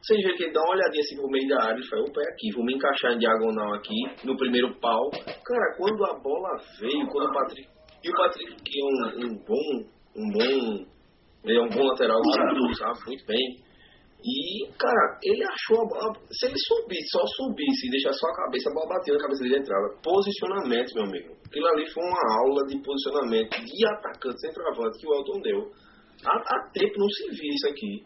Veem que ele dá uma olhadinha assim pro meio da área e fala, opa, é aqui, vou me encaixar em diagonal aqui, no primeiro pau. Cara, quando a bola veio, quando o Patrick. E o Patrick, que é um, um bom. um bom. Ele é um bom lateral, sabe muito bem. E, cara, ele achou a bola. Se ele subisse, só subisse e deixasse só a cabeça, a bola bateu na cabeça dele entrava. Posicionamento, meu amigo. Aquilo ali foi uma aula de posicionamento de atacante centroavante que o Elton deu. Há, há tempo não se via isso aqui.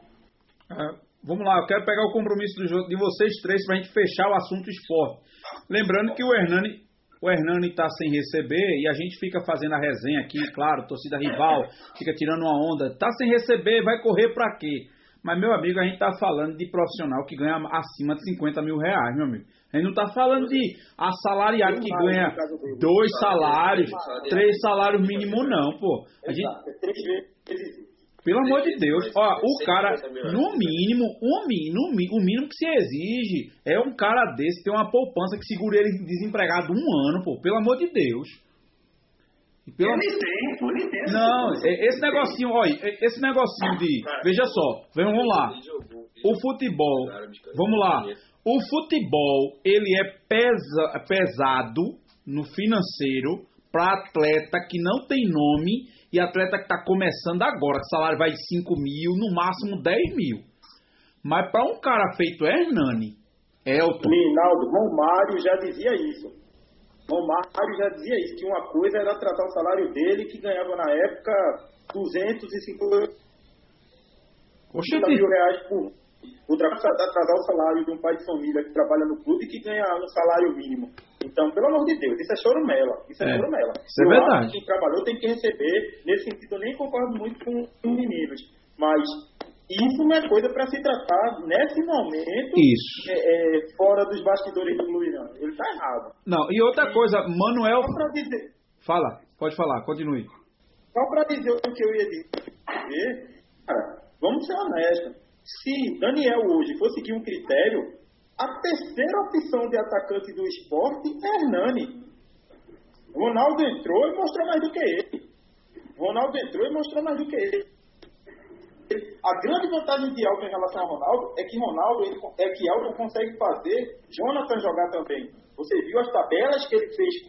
É, Vamos lá, eu quero pegar o compromisso de vocês três para a gente fechar o assunto esporte. Lembrando que o Hernani o Hernani está sem receber e a gente fica fazendo a resenha aqui, claro, torcida rival, fica tirando uma onda. Está sem receber, vai correr para quê? Mas, meu amigo, a gente está falando de profissional que ganha acima de 50 mil reais, meu amigo. A gente não está falando de assalariado que ganha dois salários, três salários mínimos, não, pô. A gente... Pelo amor de Deus, ó, o cara, no mínimo, o mínimo, o mínimo que se exige é um cara desse ter uma poupança que segure ele desempregado um ano, pô. Pelo amor de Deus. Pelo... Ele tem, pô, ele tem. Não, esse negocinho, olha, esse negocinho de. Veja só, vamos lá. O futebol, vamos lá. O futebol, ele é pesa, pesado no financeiro para atleta que não tem nome e atleta que está começando agora, que o salário vai de 5 mil, no máximo 10 mil. Mas para um cara feito Hernani, Elton. Linaldo, Romário já dizia isso. Romário já dizia isso, que uma coisa era tratar o salário dele, que ganhava na época 250 mil reais por atrasar o salário de um pai de família que trabalha no clube e que ganha um salário mínimo. Então, pelo amor de Deus, isso é choromela. Isso é, é choromela. Isso é eu verdade. Acho que quem trabalhou tem que receber. Nesse sentido, eu nem concordo muito com os meninos. Mas isso não é coisa para se tratar nesse momento isso. É, é, fora dos bastidores do clube, não. Ele está errado. Não, e outra coisa, Manuel. Dizer... Fala, pode falar, continue. Só para dizer o que eu ia dizer, cara, vamos ser honestos. Se Daniel hoje fosse seguir um critério, a terceira opção de atacante do esporte é Hernani. Ronaldo entrou e mostrou mais do que ele. Ronaldo entrou e mostrou mais do que ele. A grande vantagem de Alton em relação a Ronaldo é que Ronaldo ele, é que Alton consegue fazer Jonathan jogar também. Você viu as tabelas que ele fez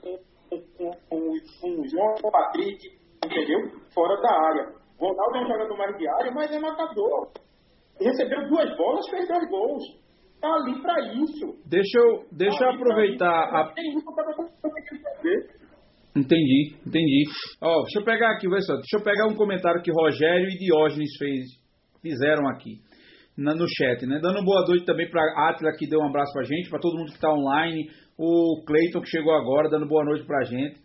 com, com, com, com, com o João Patrick, entendeu? Fora da área. Ronaldo é um jogador mais de área, mas é matador. Recebeu duas bolas, fez dois gols. Tá ali para isso. Deixa eu, deixa tá eu aproveitar. A... Entendi, entendi. Ó, deixa eu pegar aqui, vai só. Deixa eu pegar um comentário que Rogério e Diógenes fez, fizeram aqui no chat, né? Dando boa noite também para Atila que deu um abraço pra gente, para todo mundo que está online, o Cleiton que chegou agora dando boa noite pra gente.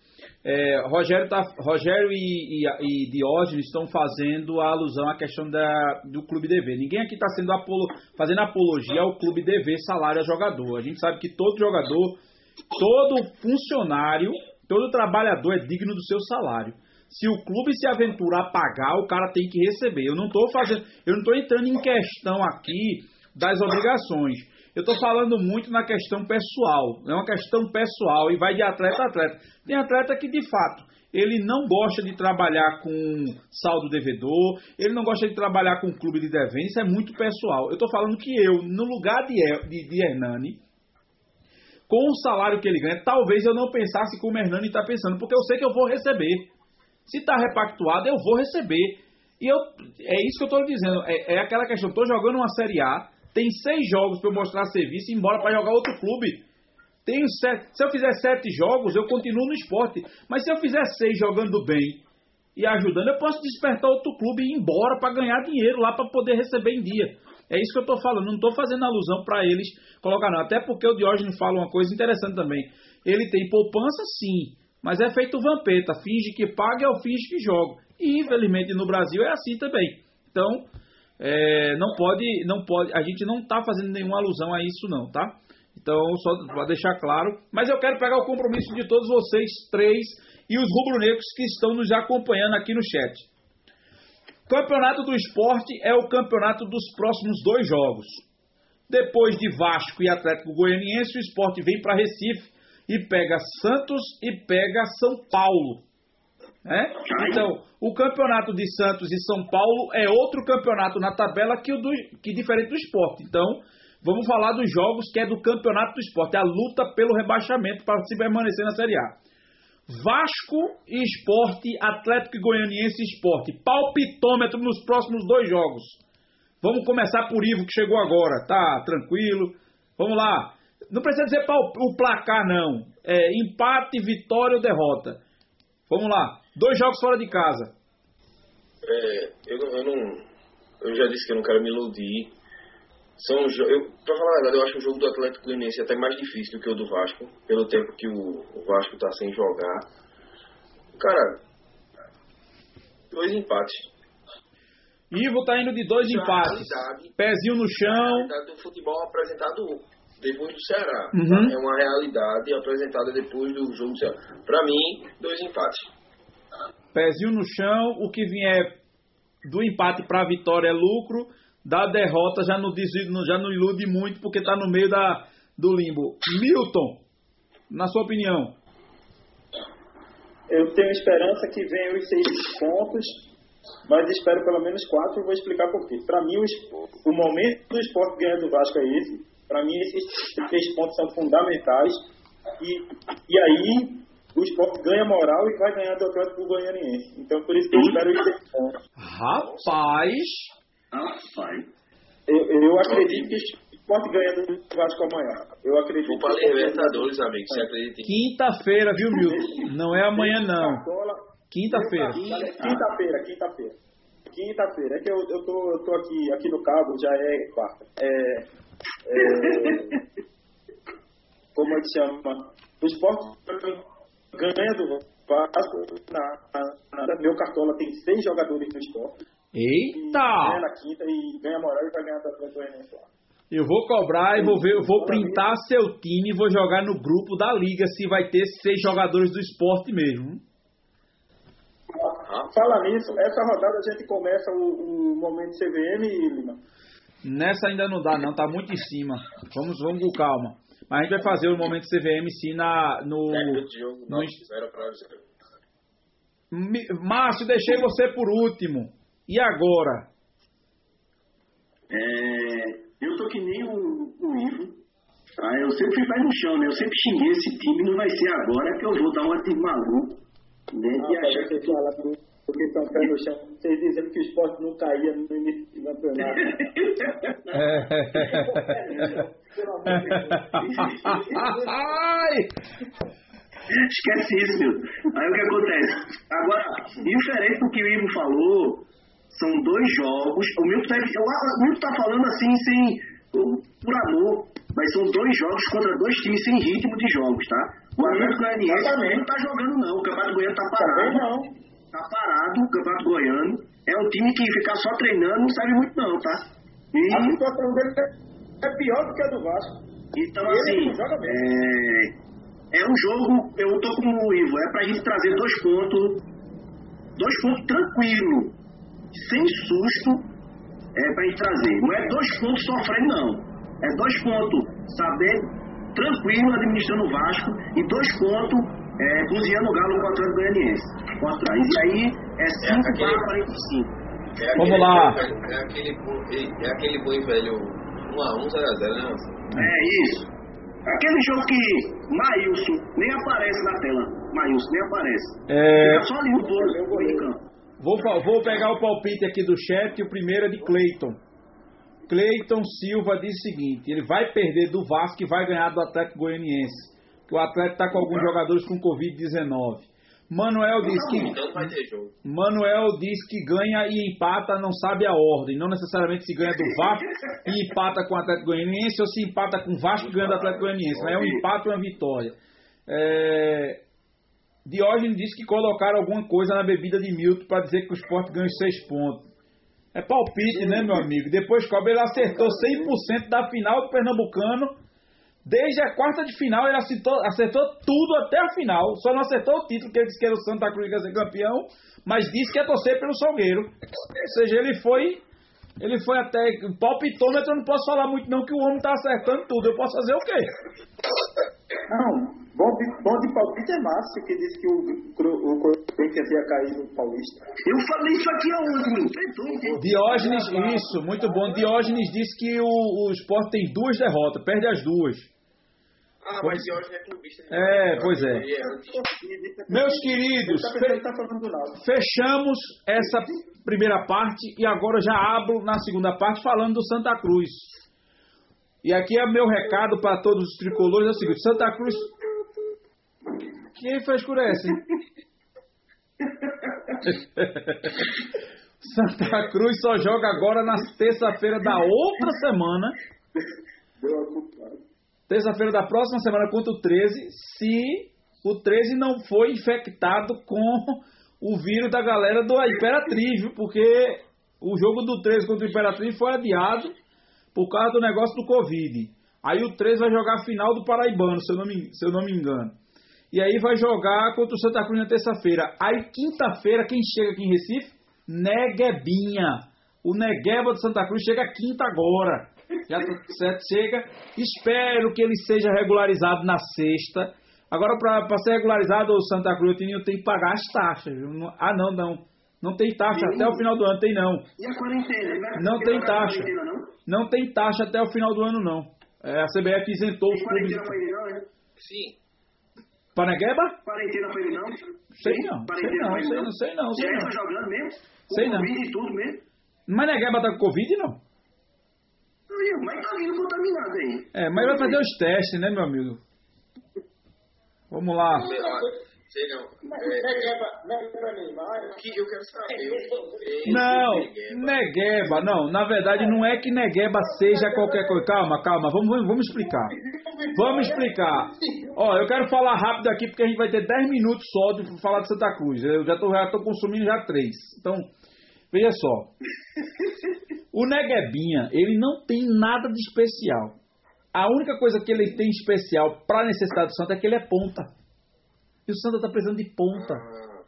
É, Rogério, tá, Rogério e, e, e Diógenes estão fazendo a alusão à questão da, do clube DV. Ninguém aqui está apolo, fazendo apologia ao clube DV salário a jogador. A gente sabe que todo jogador, todo funcionário, todo trabalhador é digno do seu salário. Se o clube se aventurar a pagar, o cara tem que receber. Eu não estou fazendo, eu não estou entrando em questão aqui das obrigações. Eu estou falando muito na questão pessoal. É uma questão pessoal e vai de atleta a atleta. Tem atleta que, de fato, ele não gosta de trabalhar com saldo devedor, ele não gosta de trabalhar com clube de isso é muito pessoal. Eu estou falando que eu, no lugar de, de, de Hernani, com o salário que ele ganha, talvez eu não pensasse como o Hernani está pensando, porque eu sei que eu vou receber. Se está repactuado, eu vou receber. E eu, é isso que eu estou dizendo. É, é aquela questão, estou jogando uma Série A, tem seis jogos para eu mostrar serviço e ir embora para jogar outro clube. Tenho sete, se eu fizer sete jogos, eu continuo no esporte. Mas se eu fizer seis jogando bem e ajudando, eu posso despertar outro clube e ir embora para ganhar dinheiro lá para poder receber em dia. É isso que eu estou falando. Não estou fazendo alusão para eles colocar, não. Até porque o Diógenes fala uma coisa interessante também. Ele tem poupança, sim, mas é feito vampeta. Finge que paga, eu finge que jogo. E infelizmente no Brasil é assim também. Então, é, não pode, não pode, a gente não está fazendo nenhuma alusão a isso não, tá? Então, só para deixar claro. Mas eu quero pegar o compromisso de todos vocês três e os rubro-negros que estão nos acompanhando aqui no chat. Campeonato do Esporte é o campeonato dos próximos dois jogos. Depois de Vasco e Atlético Goianiense, o Esporte vem para Recife e pega Santos e pega São Paulo. Né? Então, o campeonato de Santos e São Paulo é outro campeonato na tabela que, o do, que diferente do esporte. Então, vamos falar dos jogos que é do campeonato do esporte, a luta pelo rebaixamento para se permanecer na Série A. Vasco e Esporte, Atlético e Goianiense e Esporte. Palpitômetro nos próximos dois jogos. Vamos começar por Ivo, que chegou agora. Tá tranquilo. Vamos lá. Não precisa dizer o placar, não. É empate, vitória ou derrota. Vamos lá. Dois jogos fora de casa. É, eu, eu, não. Eu já disse que eu não quero me iludir. São eu, pra falar a verdade, eu acho o jogo do Atlético Goianiense até mais difícil do que o do Vasco, pelo tempo que o, o Vasco tá sem jogar. Cara, dois empates. Ivo tá indo de dois empates. É Pezinho no chão. É a do futebol apresentado depois do Ceará. Uhum. É uma realidade apresentada depois do jogo do Ceará. Pra mim, dois empates pezinho no chão, o que vier do empate para a vitória é lucro, da derrota já não, diz, já não ilude muito porque está no meio da, do limbo. Milton, na sua opinião? Eu tenho esperança que venham os seis pontos, mas espero pelo menos quatro e vou explicar por quê. Para mim, o, momento do esporte ganhar do Vasco é esse. Para mim, esses seis pontos são fundamentais. E, e aí, o esporte ganha moral e vai ganhar do Atlético Goianiense. Então, por isso que eu espero isso. Rapaz! Rapaz! Eu, eu acredito que o esporte ganha do Vasco amanhã. Eu acredito. Vou para Libertadores, amigo. Você acredita? Quinta-feira, viu, Milton? Não é amanhã, não. Quinta-feira. Quinta-feira, quinta-feira. Quinta-feira. É que eu, eu, tô, eu tô aqui, aqui no cabo, já é quarta. É, é, como é que chama? O esporte ganha do Vasco. Na, na, meu cartola tem seis jogadores no esporte. Eita! Ganha na quinta e ganha moral e vai ganhar da Atlético Eu vou cobrar e vou ver, eu vou printar seu time e vou jogar no grupo da liga se vai ter seis jogadores do esporte mesmo. Fala nisso, essa rodada a gente começa o, o momento CVM, Lima? Nessa ainda não dá, não, tá muito em cima. Vamos, vamos com calma. Mas a gente vai fazer o momento CVM sim na, no. no Mi- Márcio, deixei você por último. E agora? É, eu tô que nem o, o Ivo. Tá? Eu sempre fui pé no chão, né? Eu sempre xinguei esse time, não vai ser agora que eu vou dar uma de maluco. Né? Ah, achar que você fala porque estão pé no chão. Vocês dizendo que o esporte não caía no início do campeonato. Ai! Esquece isso, meu. Aí o que acontece? Agora, diferente do que o Ivo falou, são dois jogos. O Milton tá, o Milton tá falando assim, sem. por amor. Mas são dois jogos contra dois times sem ritmo de jogos, tá? O Atlético Goianiense não tá jogando, não. O Campeonato Goiano tá Também parado. não. Tá parado o Campeonato Goiano. É um time que ficar só treinando não serve muito, não, tá? A E situação dele é pior do que a do Vasco. Então, assim, é, é um jogo, eu tô com o Ivo, é pra gente trazer dois pontos, dois pontos tranquilo, sem susto, é pra gente trazer. Não é dois pontos sofrendo, não. É dois pontos saber tranquilo administrando o Vasco e dois pontos é, cozinhando o Galo com o Atlético Goianiense. Trás. E aí é 5 aquele- para 45. É Vamos aquele lá. bom velho- É aquele, bom- é aquele bom e velho 1x1, 0x0, né? É isso. Aquele jogo que Maílson nem aparece na tela. Maílson nem aparece. É, Fica só ali no bolo, de campo. vou, vou pegar o palpite aqui do chat. O primeiro é de Cleiton. Cleiton Silva diz o seguinte: ele vai perder do Vasco e vai ganhar do Atlético Goianiense. Que o Atlético está com alguns jogadores com Covid-19. Manuel diz que Então. Manuel diz que ganha e empata, não sabe a ordem. Não necessariamente se ganha do Vasco e empata com o Atlético Goianiense, ou se empata com o Vasco e ganha do Atlético Goianiense. Mas é um empate ou uma vitória. É... Diógenes diz que colocaram alguma coisa na bebida de Milton para dizer que o Sport ganha os seis pontos. É palpite, né, meu amigo? Depois Cobre ele acertou 100% da final do Pernambucano. Desde a quarta de final ele acertou, acertou tudo até a final. Só não acertou o título, que ele disse que era o Santa Cruz que ia ser campeão, mas disse que ia torcer pelo Salgueiro. Ou seja, ele foi. Ele foi até. Palpitômetro, eu não posso falar muito, não, que o homem tá acertando tudo. Eu posso fazer o quê? Não, bom de, bom de palpite é Márcio, que disse que o, Corinthians ia cair no Paulista. Eu falei isso aqui aonde? Diógenes, isso, muito bom. Diógenes disse que o, o Sport tem duas derrotas, perde as duas. Ah, mas Diógenes é clubista. né? É, pois é. Antes. Meus queridos, tá tá fechamos essa primeira parte e agora já abro na segunda parte falando do Santa Cruz. E aqui é meu recado para todos os tricolores: é o seguinte, Santa Cruz. Quem frescurece? Santa Cruz só joga agora na terça-feira da outra semana. Terça-feira da próxima semana contra o 13, se o 13 não foi infectado com o vírus da galera do Imperatriz, viu? porque o jogo do 13 contra o Imperatriz foi adiado por causa do negócio do Covid. Aí o 13 vai jogar a final do Paraibano, se eu não me, se eu não me engano. E aí vai jogar contra o Santa Cruz na terça-feira. Aí quinta-feira, quem chega aqui em Recife? Neguebinha. O Negueba do Santa Cruz chega quinta agora. Já tá certo, chega. Espero que ele seja regularizado na sexta. Agora, para ser regularizado, o Santa Cruz tem, tem que pagar as taxas. Não- Ah, não, não. Não tem taxa até o final do ano, tem não. E a quarentena? Vai- Não tem taxa. não? Não tem taxa até o final do ano, não. É, a CBF isentou os Tem clubes. quarentena pra ele, não, né? Sim. Panegueba? Quarentena pra ele, não? Sei não, sei Quarentena não, pra ele, sei não, sei não, sei Já não. tá jogando mesmo? Com Sei não. Covid e tudo mesmo? Mas Negueba tá com Covid, não? Mas tá vindo contaminado aí. É, mas vai fazer os testes, né, meu amigo? Vamos lá. Não. Negueba eu quero saber Não, Negueba. Na verdade, não é que Negueba seja qualquer coisa. Calma, calma, vamos, vamos, explicar. Vamos explicar. Ó, eu quero falar rápido aqui porque a gente vai ter 10 minutos só de falar de Santa Cruz. Eu já tô, já tô consumindo já três. Então, veja só. O Neguebinha, ele não tem nada de especial. A única coisa que ele tem especial para a necessidade do Santa é que ele é ponta. E o Santa tá precisando de ponta. Ah,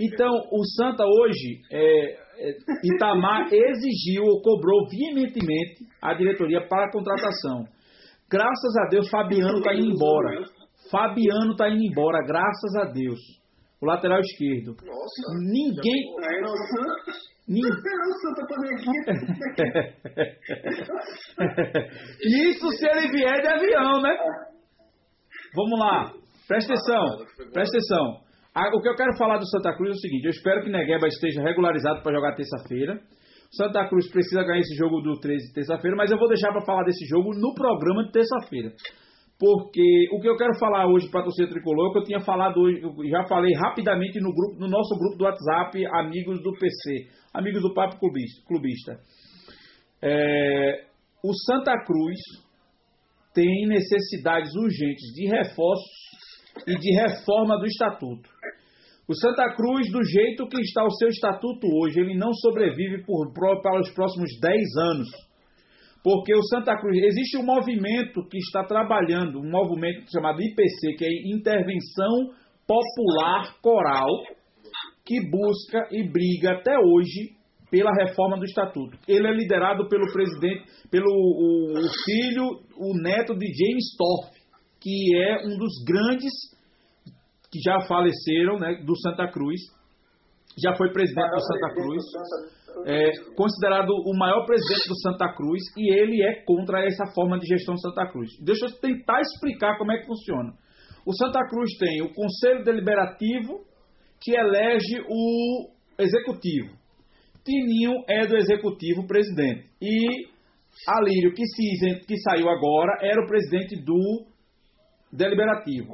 Então, o Santa hoje, é, é, Itamar exigiu ou cobrou veementemente a diretoria para a contratação. Graças a Deus, Fabiano está indo embora. Fabiano está indo embora, graças a Deus. O lateral esquerdo. Nossa. Ninguém. Aí era o Santos. Nin- Era o Santos pra ver Isso se ele vier de avião, né? Vamos lá. Presta atenção. Presta atenção. O que eu quero falar do Santa Cruz é o seguinte: eu espero que Negueba esteja regularizado para jogar terça-feira. O Santa Cruz precisa ganhar esse jogo do 13 de terça-feira, mas eu vou deixar para falar desse jogo no programa de terça-feira. Porque o que eu quero falar hoje para torcida tricolor é que eu tinha falado hoje, já falei rapidamente no, grupo, no nosso grupo do WhatsApp, amigos do PC, amigos do Papo Clubista. É, o Santa Cruz tem necessidades urgentes de reforços e de reforma do estatuto. O Santa Cruz, do jeito que está o seu estatuto hoje, ele não sobrevive por- para os próximos 10 anos. Porque o Santa Cruz, existe um movimento que está trabalhando, um movimento chamado IPC, que é Intervenção Popular Coral, que busca e briga até hoje pela reforma do estatuto. Ele é liderado pelo presidente, pelo o, o filho, o neto de James Torf, que é um dos grandes que já faleceram, né, do Santa Cruz. Já foi presidente do Santa Cruz é considerado o maior presidente do Santa Cruz e ele é contra essa forma de gestão do Santa Cruz. Deixa eu tentar explicar como é que funciona. O Santa Cruz tem o Conselho Deliberativo que elege o Executivo. Tininho é do Executivo presidente. E Alírio, que, se, que saiu agora, era o presidente do Deliberativo.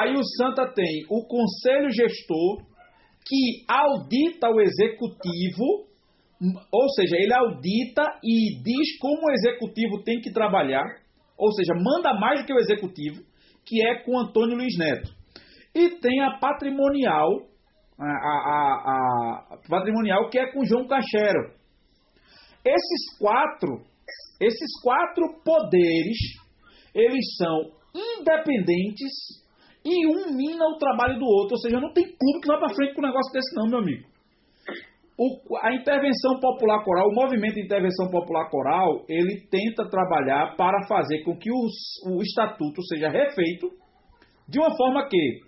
Aí o Santa tem o Conselho Gestor, que audita o Executivo, ou seja, ele audita e diz como o Executivo tem que trabalhar, ou seja, manda mais do que o Executivo, que é com Antônio Luiz Neto. E tem a patrimonial, a, a- a- a patrimonial que é com João Cachero. Esses quatro, esses quatro poderes, eles são independentes e um mina o trabalho do outro. Ou seja, não tem clube que vá para frente com um negócio desse não, meu amigo. O- a intervenção popular coral, o movimento de intervenção popular coral, ele tenta trabalhar para fazer com que os- o estatuto seja refeito de uma forma que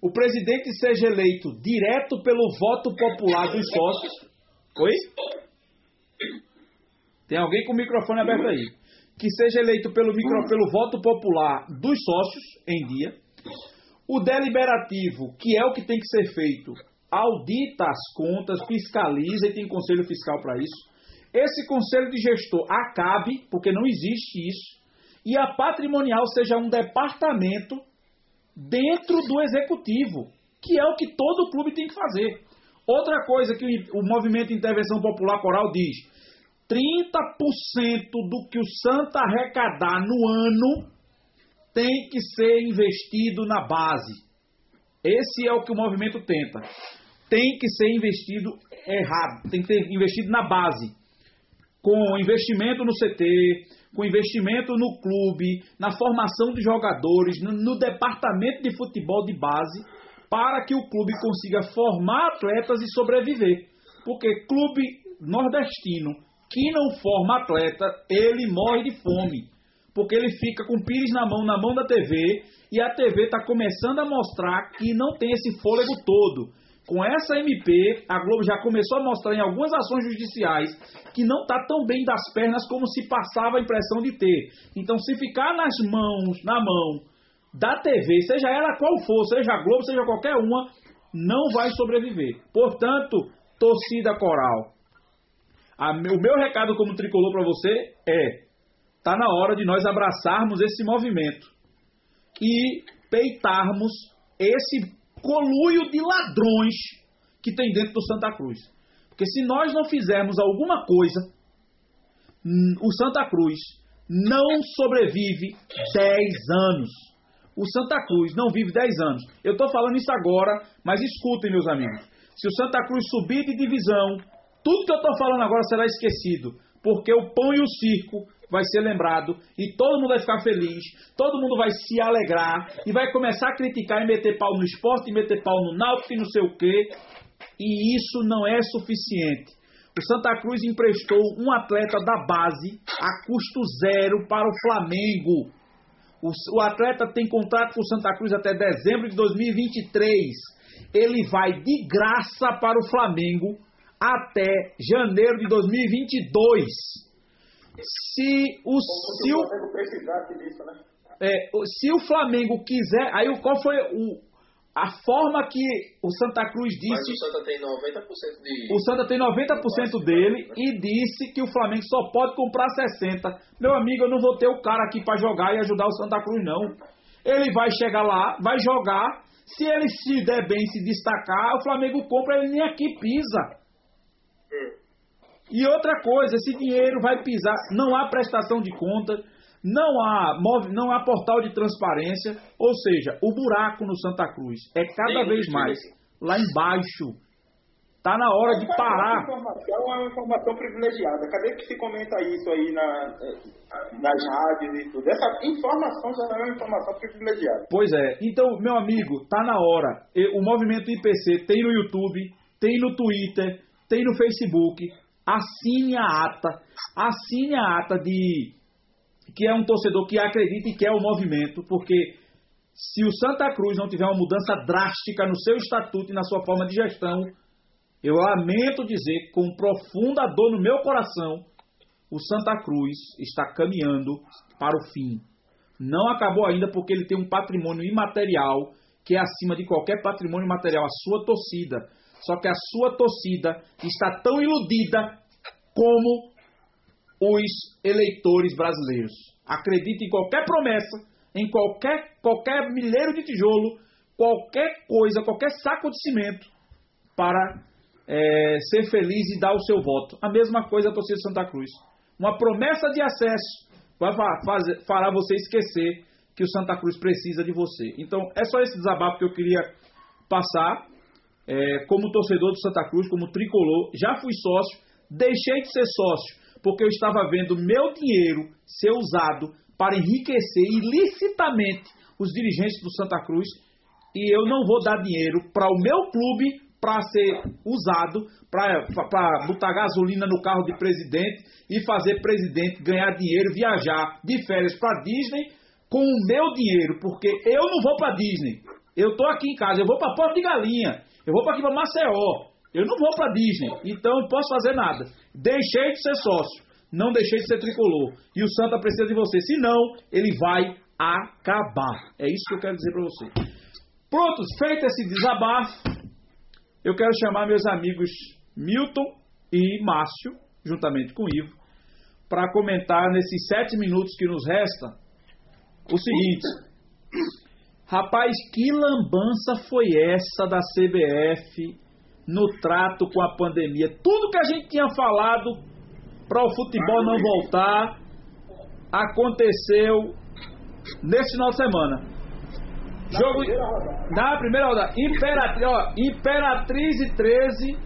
o presidente seja eleito direto pelo voto popular dos sócios. Oi? Tem alguém com o microfone aberto aí. Que seja eleito pelo, micro, pelo voto popular dos sócios em dia. O deliberativo, que é o que tem que ser feito, audita as contas, fiscaliza e tem conselho fiscal para isso. Esse conselho de gestor acabe, porque não existe isso. E a patrimonial seja um departamento dentro do executivo, que é o que todo clube tem que fazer. Outra coisa que o movimento de intervenção popular coral diz: 30% do que o Santa arrecadar no ano tem que ser investido na base. Esse é o que o movimento tenta. Tem que ser investido errado, tem que ser investido na base. Com investimento no CT, com investimento no clube, na formação de jogadores, no, no departamento de futebol de base, para que o clube consiga formar atletas e sobreviver. Porque clube nordestino que não forma atleta, ele morre de fome. Porque ele fica com o pires na mão, na mão da TV, e a TV está começando a mostrar que não tem esse fôlego todo. Com essa MP, a Globo já começou a mostrar em algumas ações judiciais que não está tão bem das pernas como se passava a impressão de ter. Então, se ficar nas mãos, na mão da TV, seja ela qual for, seja a Globo, seja qualquer uma, não vai sobreviver. Portanto, torcida coral, o meu recado como tricolor para você é: tá na hora de nós abraçarmos esse movimento e peitarmos esse coluio de ladrões que tem dentro do Santa Cruz. Porque se nós não fizermos alguma coisa, hum, o Santa Cruz não sobrevive 10 anos. O Santa Cruz não vive 10 anos. Eu estou falando isso agora, mas escutem, meus amigos. Se o Santa Cruz subir de divisão, tudo que eu estou falando agora será esquecido. Porque o pão e o circo vai ser lembrado e todo mundo vai ficar feliz, todo mundo vai se alegrar e vai começar a criticar e meter pau no esporte, e meter pau no náutico e não sei o quê. E isso não é suficiente. O Santa Cruz emprestou um atleta da base a custo zero para o Flamengo. O, o atleta tem contrato com o Santa Cruz até dezembro de 2023. Ele vai de graça para o Flamengo até janeiro de 2022. Se o, se o, disso, né? é, se o Flamengo quiser, aí qual foi o, a forma que o Santa Cruz Mas disse, o Santa tem 90% de. o Santa tem 90% dele e disse que o Flamengo só pode comprar 60. Meu amigo, eu não vou ter o cara aqui para jogar e ajudar o Santa Cruz não. Ele vai chegar lá, vai jogar, se ele se der bem, se destacar, o Flamengo compra, ele nem aqui pisa. E outra coisa, esse dinheiro vai pisar, não há prestação de conta, não há, não há portal de transparência, ou seja, o buraco no Santa Cruz é cada vez mais lá embaixo. Tá na hora de Essa parar. informação é uma informação privilegiada. Cadê que se comenta isso aí na, nas rádios e tudo? Essa informação já é uma informação privilegiada. Pois é. Então, meu amigo, tá na hora. O movimento IPC tem no YouTube, tem no Twitter, tem no Facebook. Assine a ata. Assine a ata de que é um torcedor que acredita e quer o movimento, porque se o Santa Cruz não tiver uma mudança drástica no seu estatuto e na sua forma de gestão, eu lamento dizer, com profunda dor no meu coração, o Santa Cruz está caminhando para o fim. Não acabou ainda porque ele tem um patrimônio imaterial que é acima de qualquer patrimônio material, a sua torcida. Só que a sua torcida está tão iludida como os eleitores brasileiros. Acredite em qualquer promessa, em qualquer, qualquer milheiro de tijolo, qualquer coisa, qualquer saco de cimento para é, ser feliz e dar o seu voto. A mesma coisa a torcida de Santa Cruz. Uma promessa de acesso vai fa- fazer, fará você esquecer que o Santa Cruz precisa de você. Então, é só esse desabafo que eu queria passar. É, como torcedor do Santa Cruz, como tricolor, já fui sócio, deixei de ser sócio porque eu estava vendo meu dinheiro ser usado para enriquecer ilicitamente os dirigentes do Santa Cruz e eu não vou dar dinheiro para o meu clube para ser usado para botar gasolina no carro de presidente e fazer presidente ganhar dinheiro, viajar de férias para Disney com o meu dinheiro, porque eu não vou para Disney. Eu tô aqui em casa, eu vou para Porto de Galinha, eu vou para aqui para Maceió. Eu não vou para Disney, então não posso fazer nada. Deixei de ser sócio, não deixei de ser tricolor. E o Santa precisa de você, senão ele vai acabar. É isso que eu quero dizer para você. Prontos, feito esse desabafo, eu quero chamar meus amigos Milton e Márcio, juntamente com Ivo, para comentar nesses sete minutos que nos resta o seguinte. Rapaz, que lambança foi essa da CBF no trato com a pandemia? Tudo que a gente tinha falado para o futebol não voltar aconteceu nesse final de semana. Jogo na primeira rodada. Imperatriz, ó, Imperatriz e 13.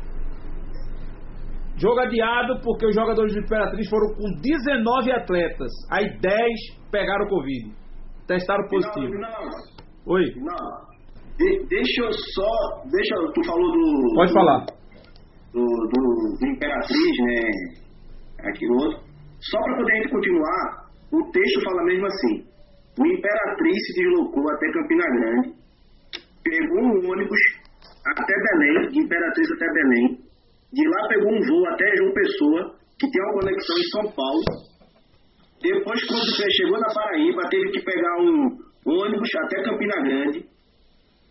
Jogo adiado porque os jogadores do Imperatriz foram com 19 atletas. Aí 10 pegaram Covid. Testaram positivo. Não, não, Oi, não. De- deixa eu só. Deixa Tu falou do. pode do- falar. Do, do, do Imperatriz, né? Aqui no outro. Só para poder a gente continuar, o texto fala mesmo assim. O Imperatriz se deslocou até Campina Grande, pegou um ônibus até Belém, de Imperatriz até Belém. De lá pegou um voo até João Pessoa, que tem uma conexão em São Paulo. Depois, quando você chegou na Paraíba, teve que pegar um ônibus até Campina Grande.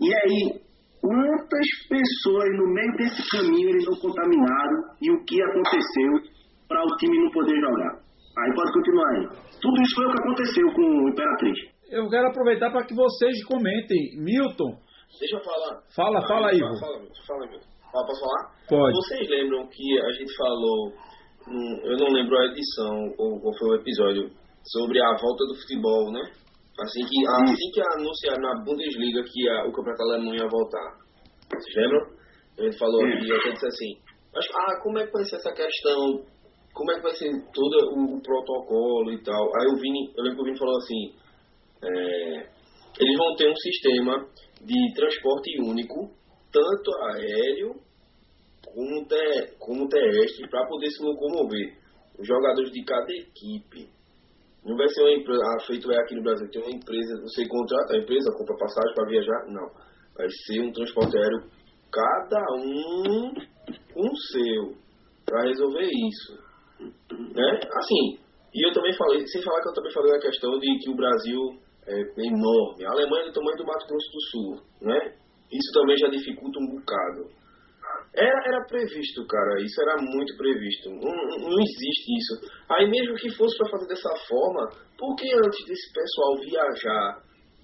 E aí, quantas pessoas no meio desse caminho eles não contaminaram e o que aconteceu para o time não poder jogar? Aí pode continuar aí. Tudo isso foi o que aconteceu com o Imperatriz. Eu quero aproveitar para que vocês comentem. Milton, Deixa eu falar. Fala, Ah, fala aí, Fala, fala, fala, Milton. Ah, posso falar? Pode. Vocês lembram que a gente falou, eu não lembro a edição ou qual foi o episódio, sobre a volta do futebol, né? Assim que, assim que anunciaram na Bundesliga que a- o campeonato alemão ia voltar. Vocês lembram? A gente falou aqui, eu até disse assim, mas, ah, como é que vai ser essa questão? Como é que vai ser todo o, o protocolo e tal? Aí o Vini, eu lembro que o Vini falou assim, é, eles vão ter um sistema de transporte único, tanto aéreo como, como terrestre para poder se locomover. Os jogadores de cada equipe. Não vai ser uma empresa, ah, feito é aqui no Brasil, tem uma empresa, você contrata a empresa, compra passagem para viajar? Não. Vai ser um transporte aéreo, cada um com o seu, para resolver isso. Né? Assim, e eu também falei, sem falar que eu também falei na questão de que o Brasil é enorme. A Alemanha é do tamanho do Mato Grosso do Sul, né? Isso também já dificulta um bocado. Era, era previsto, cara, isso era muito previsto. Não, não existe isso. Aí mesmo que fosse para fazer dessa forma, por que antes desse pessoal viajar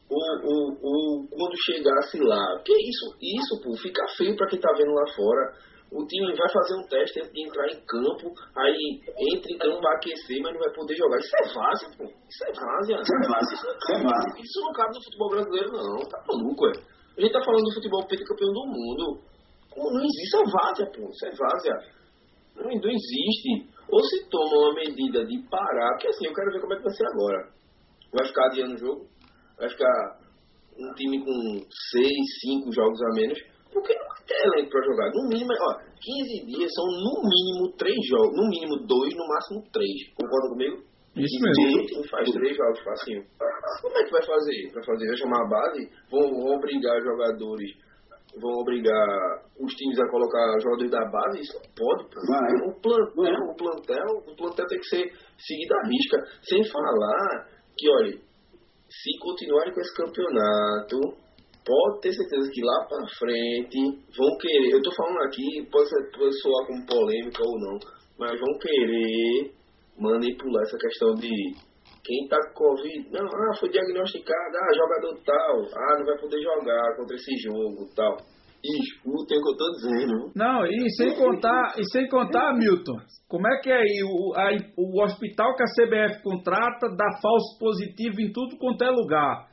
ou, ou, ou quando chegasse lá? Porque isso, isso pô, fica feio para quem tá vendo lá fora. O time vai fazer um teste antes de entrar em campo, aí entra em campo, vai aquecer, mas não vai poder jogar. Isso é várzea, pô. Isso é várzea. Isso é várzea. Isso, é várzea. isso não cabe no futebol brasileiro, não. Tá maluco, é. A gente tá falando do futebol campeão do mundo. Não existe, é várzea, pô. Isso é várzea. Não, não existe. Ou se toma uma medida de parar, porque assim, eu quero ver como é que vai ser agora. Vai ficar adiando o jogo? Vai ficar um time com seis, cinco jogos a menos? Porque não vai ter elenco pra jogar. No mínimo, ó, 15 dias são no mínimo três jogos. No mínimo dois, no máximo três. Concorda comigo? Isso mesmo. Quem faz três jogos facinho. Como é que vai fazer? Vai fazer? Vai chamar a base? Vão, vão obrigar jogadores vão obrigar os times a colocar jogadores da base, isso não pode. Vai. O plantel, o plantel, o plantel tem que ser seguido à risca. Sem falar que, olha, se continuarem com esse campeonato, pode ter certeza que lá pra frente vão querer. Eu tô falando aqui, pode, ser, pode soar como polêmica ou não, mas vão querer manipular essa questão de quem tá com Covid, não, ah, foi diagnosticado, ah, jogador tal, ah, não vai poder jogar contra esse jogo tal. Escutem o que eu tô dizendo. Não, e sem contar, e sem contar, Milton, como é que é aí o, a, o hospital que a CBF contrata dá falso positivo em tudo quanto é lugar.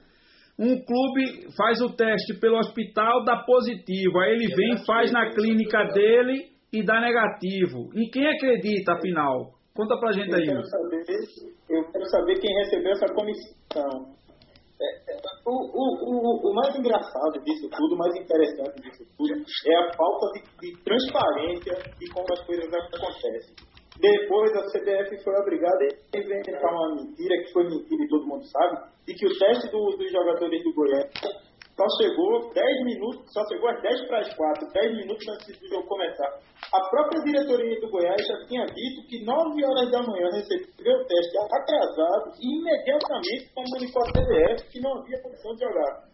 Um clube faz o teste pelo hospital, dá positivo. Aí ele vem, faz na clínica dele e dá negativo. E quem acredita, afinal? Conta pra gente aí. Eu quero saber, eu quero saber quem recebeu essa comissão. É, é, o, o, o, o, mais engraçado disso tudo, o mais interessante disso tudo, é a falta de, de transparência de como as coisas acontecem. Depois a CBF foi obrigada a inventar uma mentira, que foi mentira e todo mundo sabe, de que o teste do, dos jogadores do Goiás só chegou 10 minutos, só chegou às 10 para as 4, 10 minutos antes do jogo começar. A própria diretoria do Goiás já tinha dito que 9 horas da manhã recebeu o teste atrasado e imediatamente comunicou a CBF que não havia condição de jogar.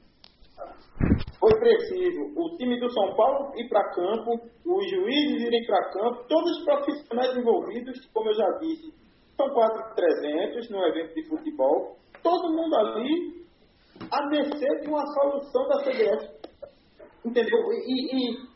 Foi preciso o time do São Paulo ir para campo, os juízes irem para campo, todos os profissionais envolvidos, como eu já disse, são quase 300 no evento de futebol, todo mundo ali a mercê de uma solução da CBF. Entendeu? E, e,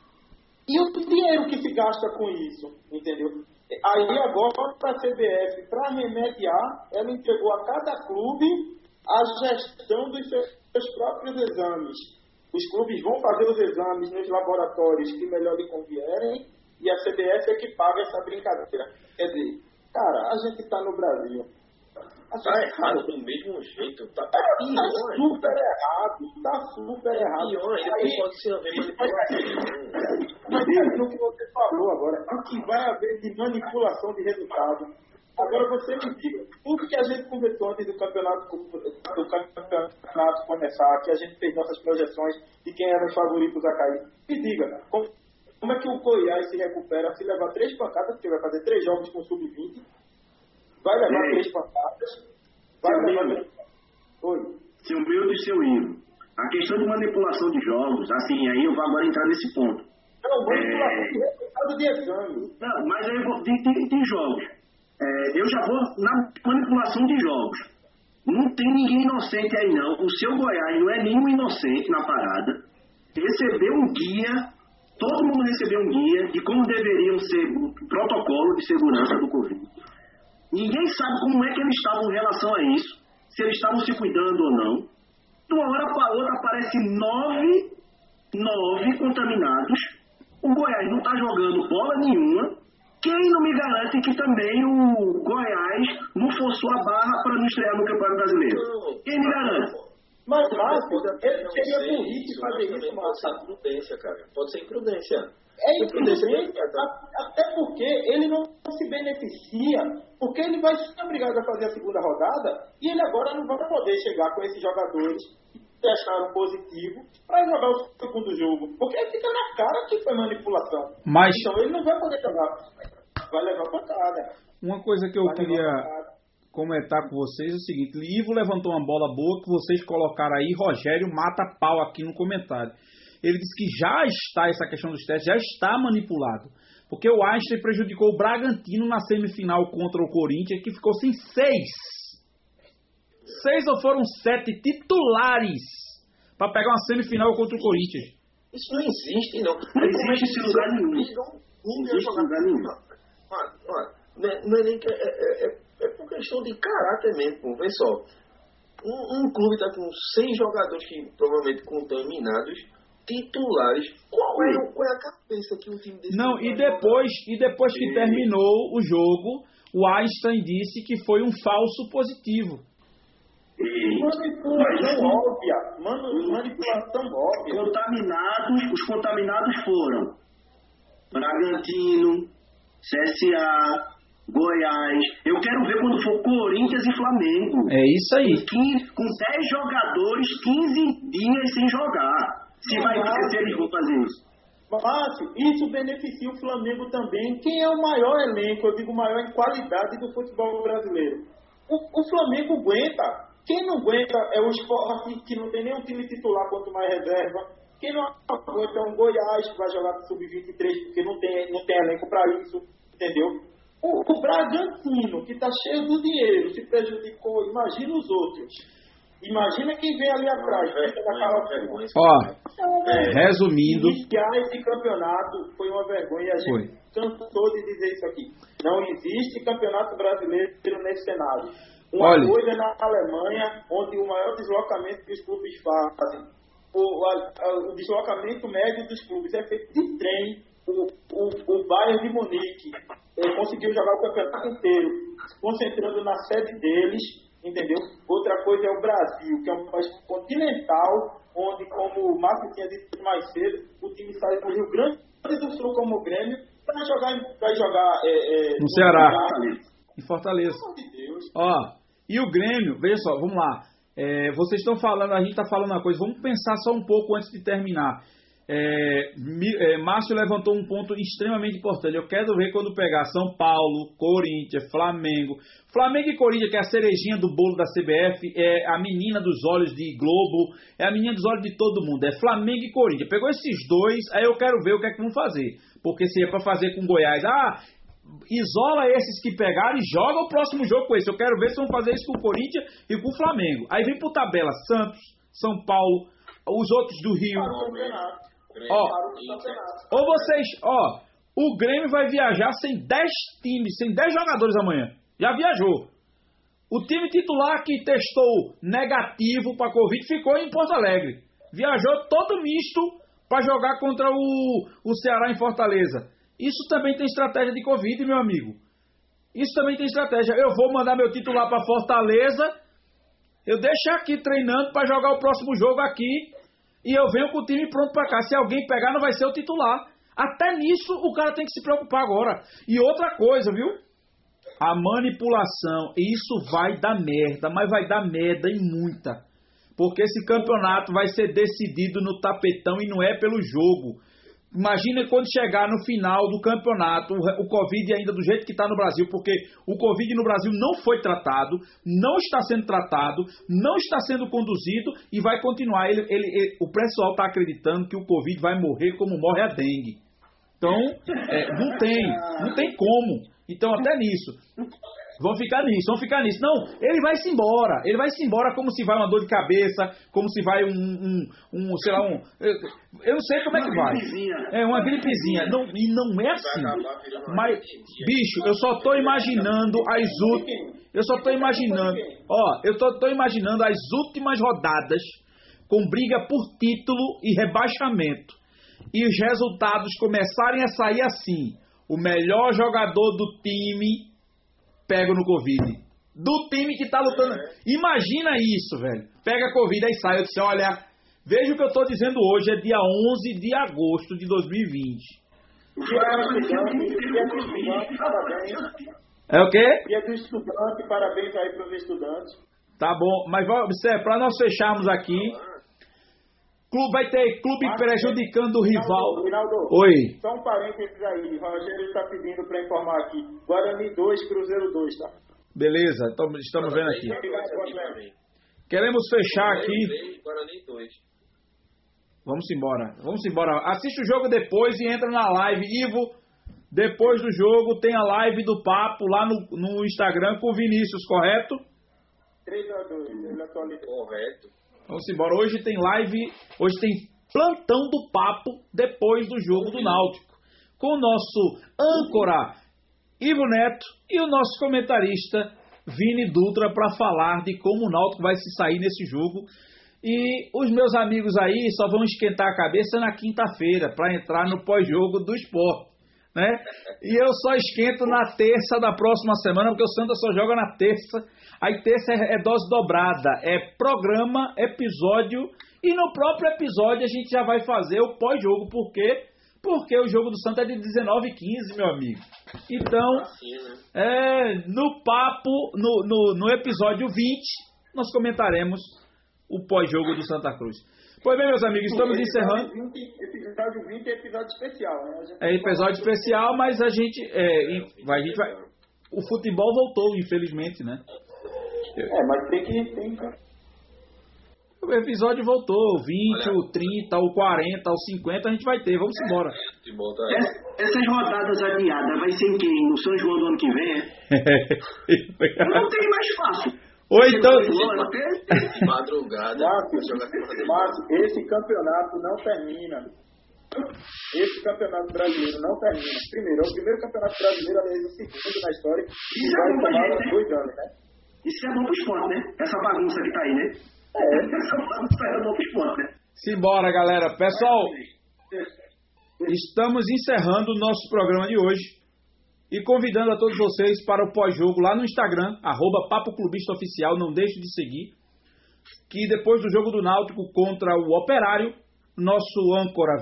e o dinheiro que se gasta com isso, entendeu? Aí agora a CBF, para remediar, ela entregou a cada clube a gestão dos seus próprios exames. Os clubes vão fazer os exames nos laboratórios que melhor lhe convierem e a CBF é que paga essa brincadeira. Quer dizer, cara, a gente está no Brasil. Tá errado do mesmo jeito. Tá, tá Tá super errado, tá super errado. Pior ainda, Aí- pode haver manipulação. O que você falou agora, o que vai haver de manipulação de resultado. Agora você me diga, tudo que a gente conversou antes do campeonato, do campeonato começar, que a gente fez nossas projeções de quem eram os favoritos a cair, me diga, como, como é que o Goiás se recupera se levar três pancadas, porque vai fazer três jogos com sub-20, vai levar Ei. três pancadas, vai Seu levar três... Oi. Seu meu e seu Ivo. A questão de manipulação de jogos, assim, aí eu vou agora entrar nesse ponto. Não, manipulação É. de resultado de exame. Não, mas aí eu vou, tem, tem, tem jogos. É, eu já vou na manipulação de jogos. Não tem ninguém inocente aí não. O seu Goiás não é nenhum inocente na parada. Recebeu um guia, todo mundo recebeu um guia de como deveriam ser o protocolo de segurança do Covid. Ninguém sabe como é que eles estavam em relação a isso, se eles estavam se cuidando ou não. De uma hora para outra aparecem nove, nove contaminados. O Goiás não está jogando bola nenhuma. Quem não me garante que também o Goiás não forçou a barra para não estrear no Campeonato Brasileiro? Quem me garante? Mas, mas ele seria isso, fazer mas isso, também pode ser imprudência, cara. Pode ser imprudência. É imprudente, até porque ele não se beneficia, porque ele vai ser obrigado a fazer a segunda rodada e ele agora não vai poder chegar com esses jogadores que testaram positivo para jogar o segundo jogo. Porque fica na cara que foi manipulação. Mas Então ele não vai poder jogar. Vai levar pancada. uma coisa que eu Vai queria comentar com vocês é o seguinte: Ivo levantou uma bola boa que vocês colocaram aí, Rogério mata pau aqui no comentário. Ele disse que já está essa questão dos testes, já está manipulado. Porque o Einstein prejudicou o Bragantino na semifinal contra o Corinthians, que ficou sem seis. Seis ou foram sete titulares para pegar uma semifinal contra o Corinthians. Isso não existe, não. Não existe em lugar nenhum. Não existe em lugar nenhum. Mano, mano, não é- é nem que. É, é, é, por questão de caráter mesmo. Vê só. Um, um clube tá com seis jogadores que provavelmente contaminados, titulares. Qual é, o- qual é a cabeça que o time desse Não, e depois, e depois que Sim. terminou o jogo, o Einstein disse que foi um falso positivo. E Manipulação óbvia. Mano, manipulação óbvia. contaminados, os contaminados foram Bragantino, CSA, Goiás. Eu quero ver quando for Corinthians e Flamengo. É isso aí. Com 15 com 10 jogadores, 15 dias sem jogar. Se, vai, se eles vão fazer isso. Márcio, isso beneficia o Flamengo também. Quem é o maior elenco, eu digo maior em qualidade do futebol brasileiro? O, o Flamengo aguenta. Quem não aguenta é o esporte, que não tem nenhum time titular, quanto mais reserva. Quem não aguenta é um Goiás, que vai jogar com sub-23, porque não tem, não tem elenco para isso, entendeu? O, o Bragantino, que está cheio do dinheiro, se prejudicou. Imagina os outros. Imagina quem vem ali atrás, vergonha, daquela vergonha. Ó, É uma vergonha. resumindo, Iniciar esse campeonato foi uma vergonha. A gente cansou de dizer isso aqui. Não existe campeonato brasileiro nesse cenário. Uma Olha. coisa é na Alemanha, onde o maior deslocamento que os clubes fazem. O, a- a- o deslocamento médio dos clubes é feito de trem. O, o, o Bayern de Munique eh, conseguiu jogar o campeonato inteiro, se concentrando na sede deles, entendeu? Outra coisa é o Brasil, que é um país continental, onde, como o Márcio tinha dito mais cedo, o time sai do Rio Grande do Sul como o Grêmio para jogar, vai jogar eh, eh, No Ceará. em Fortaleza. Pelo amor de Deus. Ó, e o Grêmio, veja só, vamos lá. É, vocês estão falando, a gente está falando uma coisa, vamos pensar só um pouco antes de terminar. É, é, Márcio levantou um ponto extremamente importante. Eu quero ver quando pegar São Paulo, Corinthians, Flamengo. Flamengo e Corinthians, que é a cerejinha do bolo da CBF, é a menina dos olhos de Globo, é a menina dos olhos de todo mundo. É Flamengo e Corinthians. Pegou esses dois, aí eu quero ver o que é que vão fazer. Porque se é para fazer com Goiás, ah, isola esses que pegaram e joga o próximo jogo com esse. Eu quero ver se vão fazer isso com o Corinthians e com o Flamengo. Aí vem por tabela Santos, São Paulo, os outros do Rio. Ó, ou vocês, ó, o Grêmio vai viajar sem 10 times, sem 10 jogadores amanhã. Já viajou. O time titular que testou negativo para Covid ficou em Porto Alegre. Viajou todo misto para jogar contra o, o Ceará em Fortaleza. Isso também tem estratégia de Covid, meu amigo. Isso também tem estratégia. Eu vou mandar meu titular para Fortaleza. Eu deixo aqui treinando para jogar o próximo jogo aqui. E eu venho com o time pronto para cá. Se alguém pegar, não vai ser o titular. Até nisso o cara tem que se preocupar agora. E outra coisa, viu? A manipulação, isso vai dar merda, mas vai dar merda e muita. Porque esse campeonato vai ser decidido no tapetão e não é pelo jogo. Imagina quando chegar no final do campeonato, o Covid ainda do jeito que está no Brasil, porque o Covid no Brasil não foi tratado, não está sendo tratado, não está sendo conduzido e vai continuar. Ele, ele- ele- o pessoal está acreditando que o Covid vai morrer como morre a dengue. Então, é, não tem, não tem como. Então, até nisso. Vão ficar nisso, vão ficar nisso. Não, ele vai se embora. Ele vai se embora como se vai uma dor de cabeça, como se vai um, um, um, sei lá, um. Eu, não sei como é que vai. gripezinha. É uma gripezinha. Não, e não é assim. Mas, bicho, eu só tô imaginando as últimas. Eu só tô imaginando. Ó, eu tô, tô imaginando as últimas rodadas com briga por título e rebaixamento. E os resultados começarem a sair assim. O melhor jogador do time pega no Covid. do time que tá lutando. Imagina isso, velho. Pega a Covid aí sai. Eu disse, olha, veja o que eu tô dizendo hoje, é dia 11 de agosto de 2020. É o quê? Dia do estudante, parabéns aí pros estudantes. Tá bom, mas observe, para nós fecharmos aqui, clube vai ter clube Mas, prejudicando o rival. Rinaldo, Oi. só um parênteses aí. Rogério está pedindo para informar aqui. Guarani 2, Cruzeiro 2, tá? Beleza, então estamos vendo aqui. Queremos fechar aqui. Guarani 2. Vamos embora, vamos embora. Assiste o jogo depois e entra na live. Ivo, depois do jogo tem a live do papo lá no, no Instagram com o Vinícius, correto? 3x2, ele atualizou. Correto. Vamos embora. Hoje tem live, hoje tem plantão do papo depois do jogo do Náutico. Com o nosso âncora Ivo Neto e o nosso comentarista Vini Dutra para falar de como o Náutico vai se sair nesse jogo. E os meus amigos aí só vão esquentar a cabeça na quinta-feira para entrar no pós-jogo do esporte. Né? E eu só esquento na terça da próxima semana, porque o Santa só joga na terça. Aí terça é, é dose dobrada, é programa, episódio, e no próprio episódio a gente já vai fazer o pós-jogo. Por quê? Porque o jogo do Santa é de 19 e 15, meu amigo. Então, Assim, né? é, no papo, no, no, no episódio 20, nós comentaremos o pós-jogo do Santa Cruz. Pois bem, meus amigos, estamos encerrando. Episódio 20, episódio 20 é episódio especial, né? É episódio especial, mas a gente, é, vai, a gente vai. O futebol voltou, infelizmente, né? É, mas tem que. Tem que... O episódio voltou, o 20, o 30, o 40, o 50, a gente vai ter, vamos embora. Tá Ess- Essas rodadas adiadas vai ser em quem? No São João do ano que vem? é? Não tem mais fácil. Ou então, madrugada. Márcio, esse campeonato não termina. Esse campeonato brasileiro não termina. Primeiro, é o primeiro campeonato brasileiro, aliás, o segundo na história, que Isso é vai tomar né? dois anos, né? Isso é bom pro esporte, né? Essa bagunça que tá aí, né? É. Essa bagunça é bom pro esporte, né? simbora, galera. Pessoal, estamos encerrando o nosso programa de hoje e convidando a todos vocês para o pós-jogo lá no Instagram, arroba Papo Clubista Oficial, não deixe de seguir, que depois do jogo do Náutico contra o Operário, nosso âncora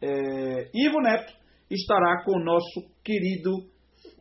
é, Ivo Neto estará com o nosso querido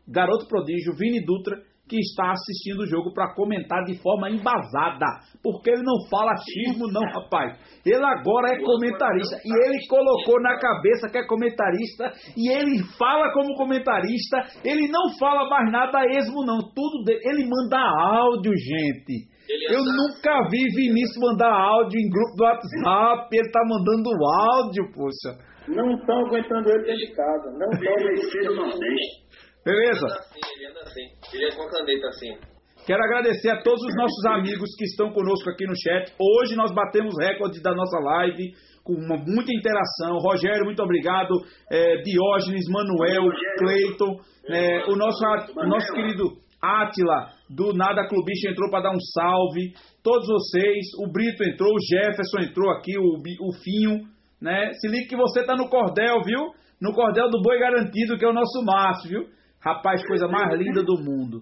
garoto prodígio Vini Dutra, que está assistindo o jogo para comentar de forma embasada, porque ele não fala achismo não, rapaz. Ele agora é comentarista e ele colocou na cabeça que é comentarista e ele fala como comentarista, ele não fala mais nada a esmo não, tudo dele, ele manda áudio, gente. Ele Eu nunca vi Vinícius mandar áudio em grupo do WhatsApp, ele tá mandando áudio, poxa. Não estão aguentando ele dentro de casa. Não estão PVC do Nordeste. Beleza? Ele anda assim, ele anda assim. Ele é com a caneta assim. Quero agradecer a todos os nossos amigos que estão conosco aqui no chat. Hoje nós batemos recorde da nossa live com uma, muita interação. Rogério, muito obrigado. É, Diógenes, Manuel, Cleiton, é, o nosso, o nosso querido Átila, do Nada Clubista, entrou para dar um salve. Todos vocês, o Brito entrou, o Jefferson entrou aqui, o, o Finho. Né? Se liga que você tá no cordel, viu? No cordel do Boi Garantido, que é o nosso Márcio, viu? Rapaz, coisa mais linda do mundo.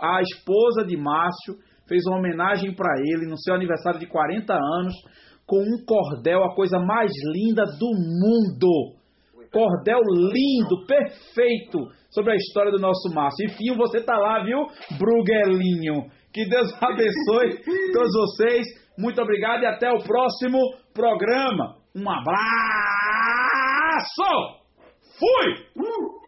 A esposa de Márcio fez uma homenagem para ele no seu aniversário de 40 anos com um cordel, a coisa mais linda do mundo. Cordel lindo, perfeito sobre a história do nosso Márcio. Enfim, você tá lá, viu, Bruguelinho? Que Deus abençoe todos vocês. Muito obrigado e até o próximo programa. Um abraço! Fui!